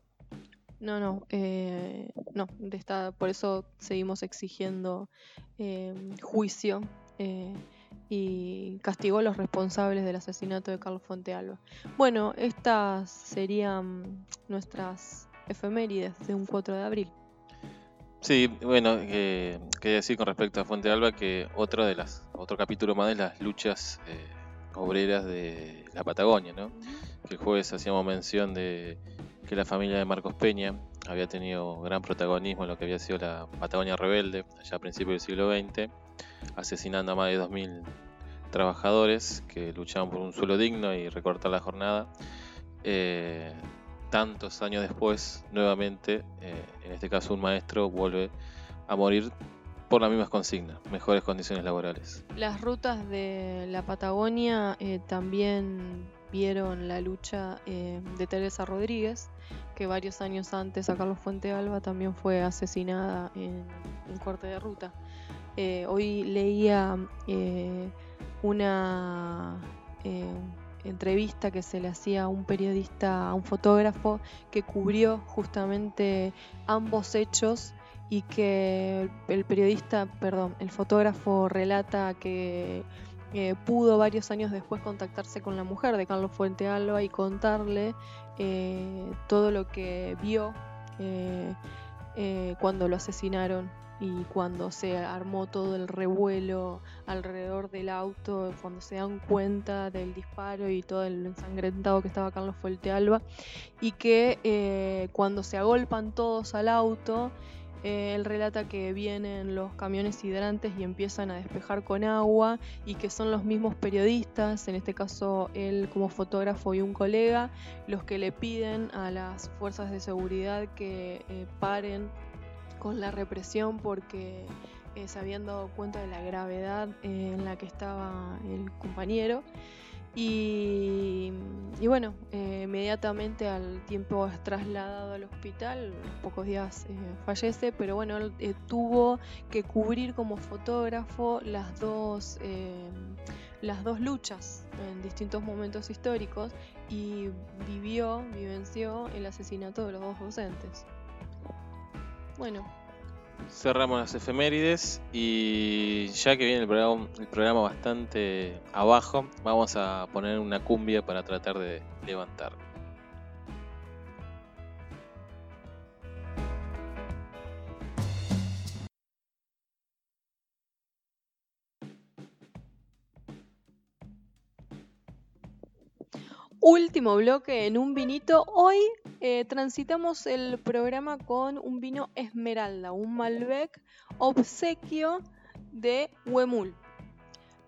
No, no, eh, no, por eso seguimos exigiendo em, juicio eh, y castigo a los responsables del asesinato de Carlos Fontealba. Bueno, estas serían nuestras efemérides de un 4 de abril. Sí, bueno, eh, quería decir con respecto a Fuente Alba que otro de las, otro capítulo más de las luchas eh, obreras de la Patagonia, ¿no? Que el jueves hacíamos mención de que la familia de Marcos Peña había tenido gran protagonismo en lo que había sido la Patagonia rebelde, allá a principios del siglo XX, asesinando a más de 2.000 trabajadores que luchaban por un suelo digno y recortar la jornada. Eh, tantos años después, nuevamente, eh, en este caso un maestro vuelve a morir por las mismas consignas, mejores condiciones laborales. Las rutas de la Patagonia eh, también vieron la lucha eh, de Teresa Rodríguez, que varios años antes a Carlos Fuente Alba también fue asesinada en un corte de ruta. Eh, hoy leía una entrevista que se le hacía a un periodista, a un fotógrafo, que cubrió justamente ambos hechos y que el periodista, perdón, el fotógrafo relata que eh, pudo varios años después contactarse con la mujer de Carlos Fuente Alba y contarle eh, todo lo que vio eh, cuando lo asesinaron y cuando se armó todo el revuelo alrededor del auto, cuando se dan cuenta del disparo y todo el ensangrentado que estaba Carlos Fuente Alba, y que cuando se agolpan todos al auto, eh, él relata que vienen los camiones hidrantes y empiezan a despejar con agua y que son los mismos periodistas, en este caso él como fotógrafo y un colega, los que le piden a las fuerzas de seguridad que eh, paren con la represión porque eh, se habían dado cuenta de la gravedad en la que estaba el compañero. Y, bueno, eh, inmediatamente al tiempo trasladado al hospital, pocos días eh, fallece, pero bueno, él eh, tuvo que cubrir como fotógrafo las dos, las dos luchas en distintos momentos históricos y vivió, vivenció el asesinato de los dos docentes. Bueno, cerramos las efemérides y ya que viene el programa, el programa bastante abajo, vamos a poner una cumbia para tratar de levantar. Último bloque en un vinito. Hoy eh, transitamos el programa con un vino Esmeralda, un Malbec obsequio de Huemul.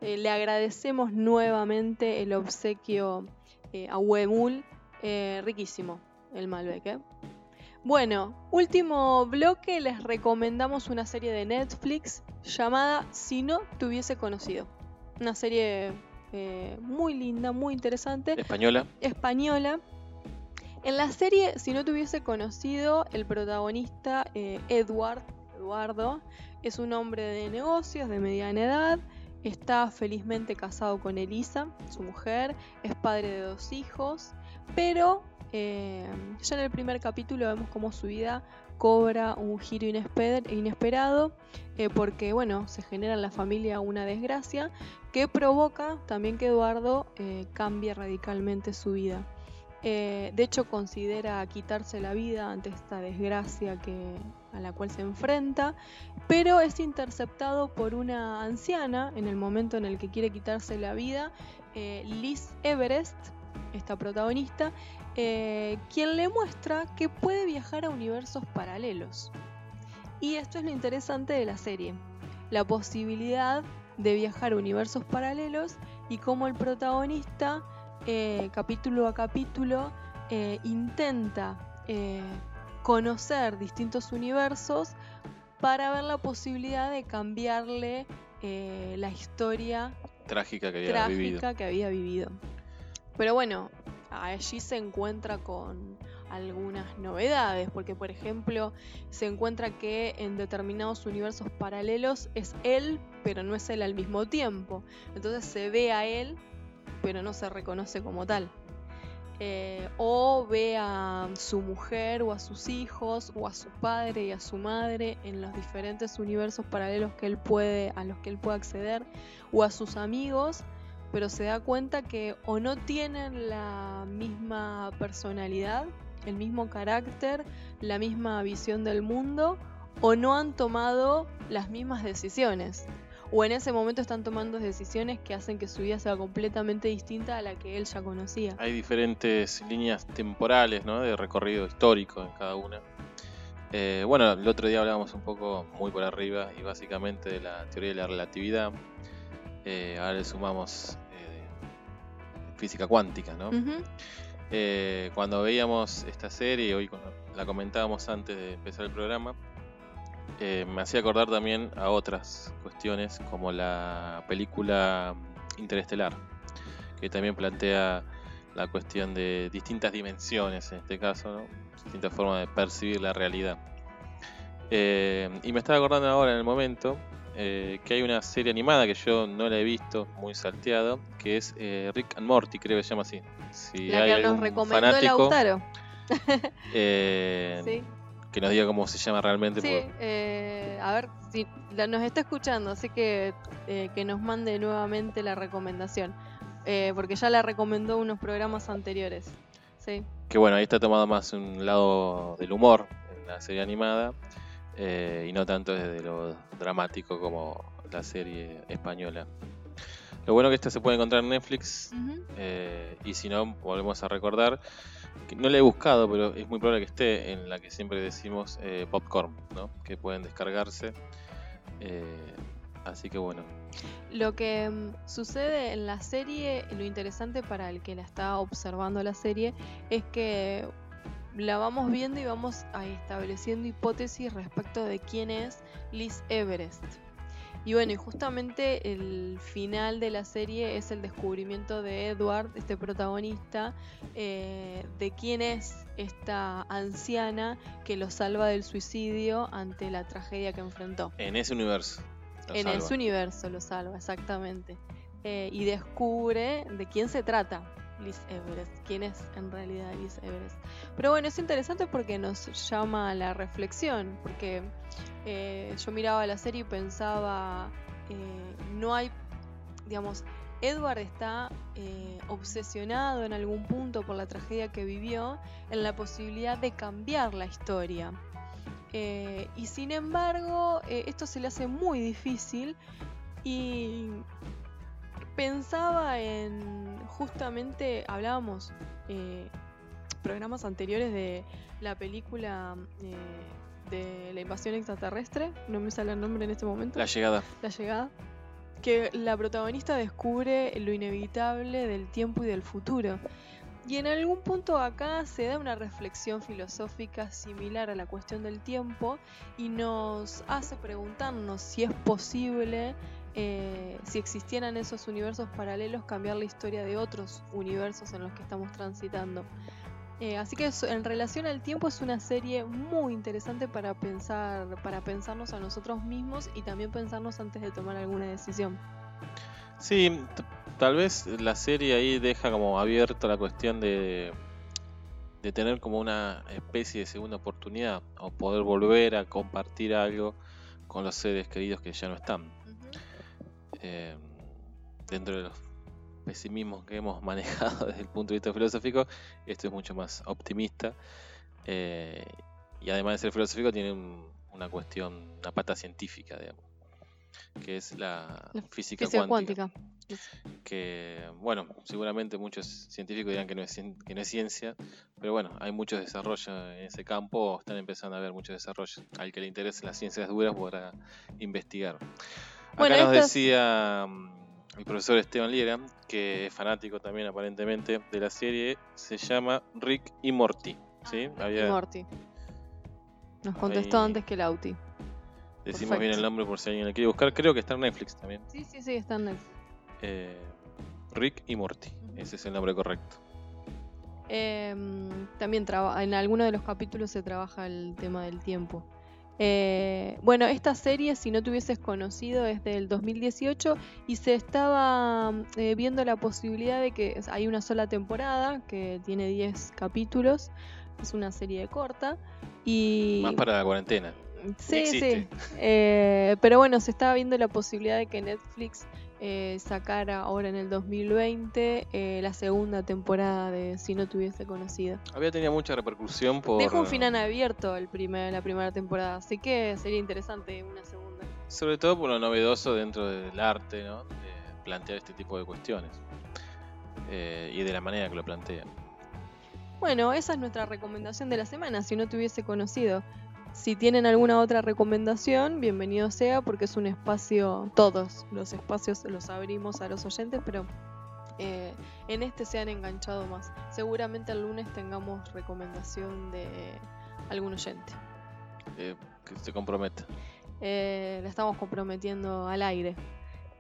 Eh, le agradecemos nuevamente el obsequio eh, a Huemul. riquísimo el Malbec. Bueno, último bloque, les recomendamos una serie de Netflix llamada Si no te hubiese conocido. Una serie eh, muy linda, muy interesante. Española. Española. En la serie, si no te hubiese conocido, el protagonista, eh, Edward, Eduardo, es un hombre de negocios de mediana edad, está felizmente casado con Elisa, su mujer, es padre de dos hijos, pero eh, ya en el primer capítulo vemos cómo su vida cobra un giro inesperado eh, porque bueno se genera en la familia una desgracia que provoca también que Eduardo eh, cambie radicalmente su vida. de hecho considera quitarse la vida ante esta desgracia que, a la cual se enfrenta, pero es interceptado por una anciana en el momento en el que quiere quitarse la vida, Liz Everest, esta protagonista, eh, quien le muestra que puede viajar a universos paralelos. Y esto es lo interesante de la serie, la posibilidad de viajar a universos paralelos y cómo el protagonista eh, capítulo a capítulo, eh, intenta conocer distintos universos para ver la posibilidad de cambiarle la historia trágica que había vivido. que había vivido. Pero bueno, allí se encuentra con algunas novedades, porque por ejemplo se encuentra que en determinados universos paralelos es él, pero no es él al mismo tiempo. Entonces se ve a él, pero no se reconoce como tal. Eh, o ve a su mujer o a sus hijos o a su padre y a su madre en los diferentes universos paralelos que él puede a los que él puede acceder o a sus amigos pero se da cuenta que o no tienen la misma personalidad el mismo carácter, la misma visión del mundo o no han tomado las mismas decisiones. O en ese momento están tomando decisiones que hacen que su vida sea completamente distinta a la que él ya conocía. Hay diferentes líneas temporales ¿no? de recorrido histórico en cada una. Eh, bueno, el otro día hablábamos un poco muy por arriba y básicamente de la teoría de la relatividad. Eh, ahora le sumamos eh, física cuántica, ¿no? Eh, cuando veíamos esta serie, hoy la comentábamos antes de empezar el programa, me hacía acordar también a otras cuestiones como la película Interestelar, que también plantea la cuestión de distintas dimensiones, en este caso, distintas formas de percibir la realidad. Eh, y me estaba acordando ahora en el momento que hay una serie animada que yo no la he visto, muy salteado, que es Rick and Morty, creo que se llama así. Si la que nos recomendó Lautaro. Eh, que nos diga cómo se llama realmente. Sí, eh, a ver si nos está escuchando, así que eh, que nos mande nuevamente la recomendación. porque ya la recomendó unos programas anteriores. Sí. Que bueno, ahí está tomado más un lado del humor en la serie animada y no tanto desde lo dramático como la serie española. Lo bueno que esta se puede encontrar en Netflix. Eh, y si no, volvemos a recordar. Que no la he buscado, pero es muy probable que esté en la que siempre decimos eh, Popcorn, ¿no? Que pueden descargarse. Eh, así que bueno. Lo que mm, sucede en la serie, lo interesante para el que la está observando la serie, es que la vamos viendo y vamos estableciendo hipótesis respecto de quién es Liz Everest. Y bueno, y justamente el final de la serie es el descubrimiento de Edward, este protagonista, eh, de quién es esta anciana que lo salva del suicidio ante la tragedia que enfrentó. En ese universo. en ese universo lo salva, exactamente. Eh, y descubre de quién se trata Liz Everest, quién es en realidad Liz Everest. Pero bueno, es interesante porque nos llama a la reflexión, porque eh, yo miraba la serie y pensaba, eh, no hay, digamos, Edward está eh, obsesionado en algún punto por la tragedia que vivió, en la posibilidad de cambiar la historia. y sin embargo, esto se le hace muy difícil y pensaba en, justamente, hablábamos programas anteriores de la película de la invasión extraterrestre, no me sale el nombre en este momento. La llegada. La llegada. Que la protagonista descubre lo inevitable del tiempo y del futuro. Y en algún punto acá se da una reflexión filosófica similar a la cuestión del tiempo y nos hace preguntarnos si es posible, eh, si existieran esos universos paralelos, cambiar la historia de otros universos en los que estamos transitando. Eh, así que en relación al tiempo es una serie muy interesante para pensar, para pensarnos a nosotros mismos y también pensarnos antes de tomar alguna decisión. Sí, tal vez la serie ahí deja como abierta la cuestión de, de tener como una especie de segunda oportunidad o poder volver a compartir algo con los seres queridos que ya no están. Eh, dentro de los pesimismo que hemos manejado desde el punto de vista filosófico, esto es mucho más optimista. Eh, y además de ser filosófico, tiene una cuestión, una pata científica, digamos, que es la, física, cuántica. Que, bueno, seguramente muchos científicos dirán que no, es, que no es ciencia, pero bueno, hay muchos desarrollos en ese campo, están empezando a haber muchos desarrollos. Al que le interese las ciencias duras podrá investigar. Acá nos decía el profesor Esteban Liera, que es fanático también aparentemente de la serie, se llama Rick y Morty. ¿sí? Había... Morty. Nos contestó antes que Lauti. Decimos bien el nombre por si alguien le quiere buscar. Creo que está en Netflix también. Sí, sí, sí, está en Netflix. Eh, Rick y Morty. Ese es el nombre correcto. Em, también en alguno de los capítulos se trabaja el tema del tiempo. Eh, bueno, esta serie, si no te hubieses conocido, es del 2018 y se estaba eh, viendo la posibilidad de que hay una sola temporada que tiene 10 capítulos. Es una serie corta y... Más para la cuarentena. Sí, sí. Eh, pero bueno, se estaba viendo la posibilidad de que Netflix eh, sacara ahora en el 2020 eh, la segunda temporada de Si no tuviese conocido. Había tenido mucha repercusión por... Dejo un final abierto el primer, la primera temporada, así que sería interesante una segunda. Sobre todo por lo novedoso dentro del arte, ¿no? De plantear este tipo de cuestiones. y de la manera que lo plantea. Bueno, esa es nuestra recomendación de la semana, si no te hubiese conocido. Si tienen alguna otra recomendación, bienvenido sea, porque es un espacio, todos los espacios los abrimos a los oyentes, pero eh, en este se han enganchado más. Seguramente el lunes tengamos recomendación de algún oyente. Eh, que se comprometa. Eh, la estamos comprometiendo al aire.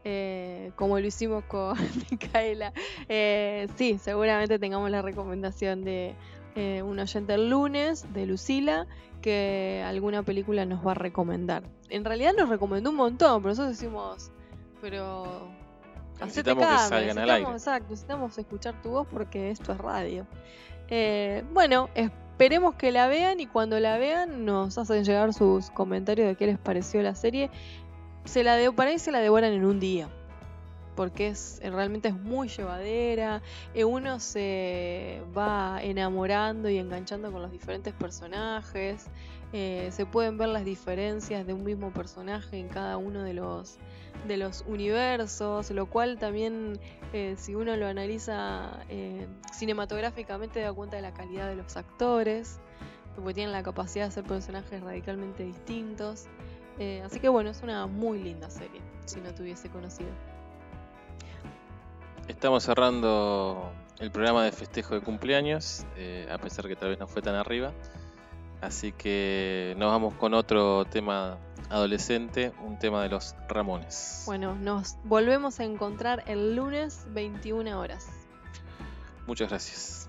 Eh, como lo hicimos con Micaela. sí, seguramente tengamos la recomendación de un oyente el lunes, de Lucila, que alguna película nos va a recomendar. En realidad nos recomendó un montón, pero nosotros decimos, pero necesitamos que salgan al aire. Exacto, necesitamos escuchar tu voz porque esto es radio. Eh, bueno, esperemos que la vean y cuando la vean nos hacen llegar sus comentarios de qué les pareció la serie. Se la de, para ahí se la devoran en un día porque es eh, realmente es muy llevadera, eh, uno se va enamorando y enganchando con los diferentes personajes, eh, se pueden ver las diferencias de un mismo personaje en cada uno de los de los universos, lo cual también si uno lo analiza cinematográficamente da cuenta de la calidad de los actores, porque tienen la capacidad de hacer personajes radicalmente distintos. así que bueno, es una muy linda serie, si no tuviese conocido. Estamos cerrando el programa de festejo de cumpleaños, eh, a pesar que tal vez no fue tan arriba. Así que nos vamos con otro tema adolescente, un tema de los Ramones. Bueno, nos volvemos a encontrar el lunes 21 horas. Muchas gracias.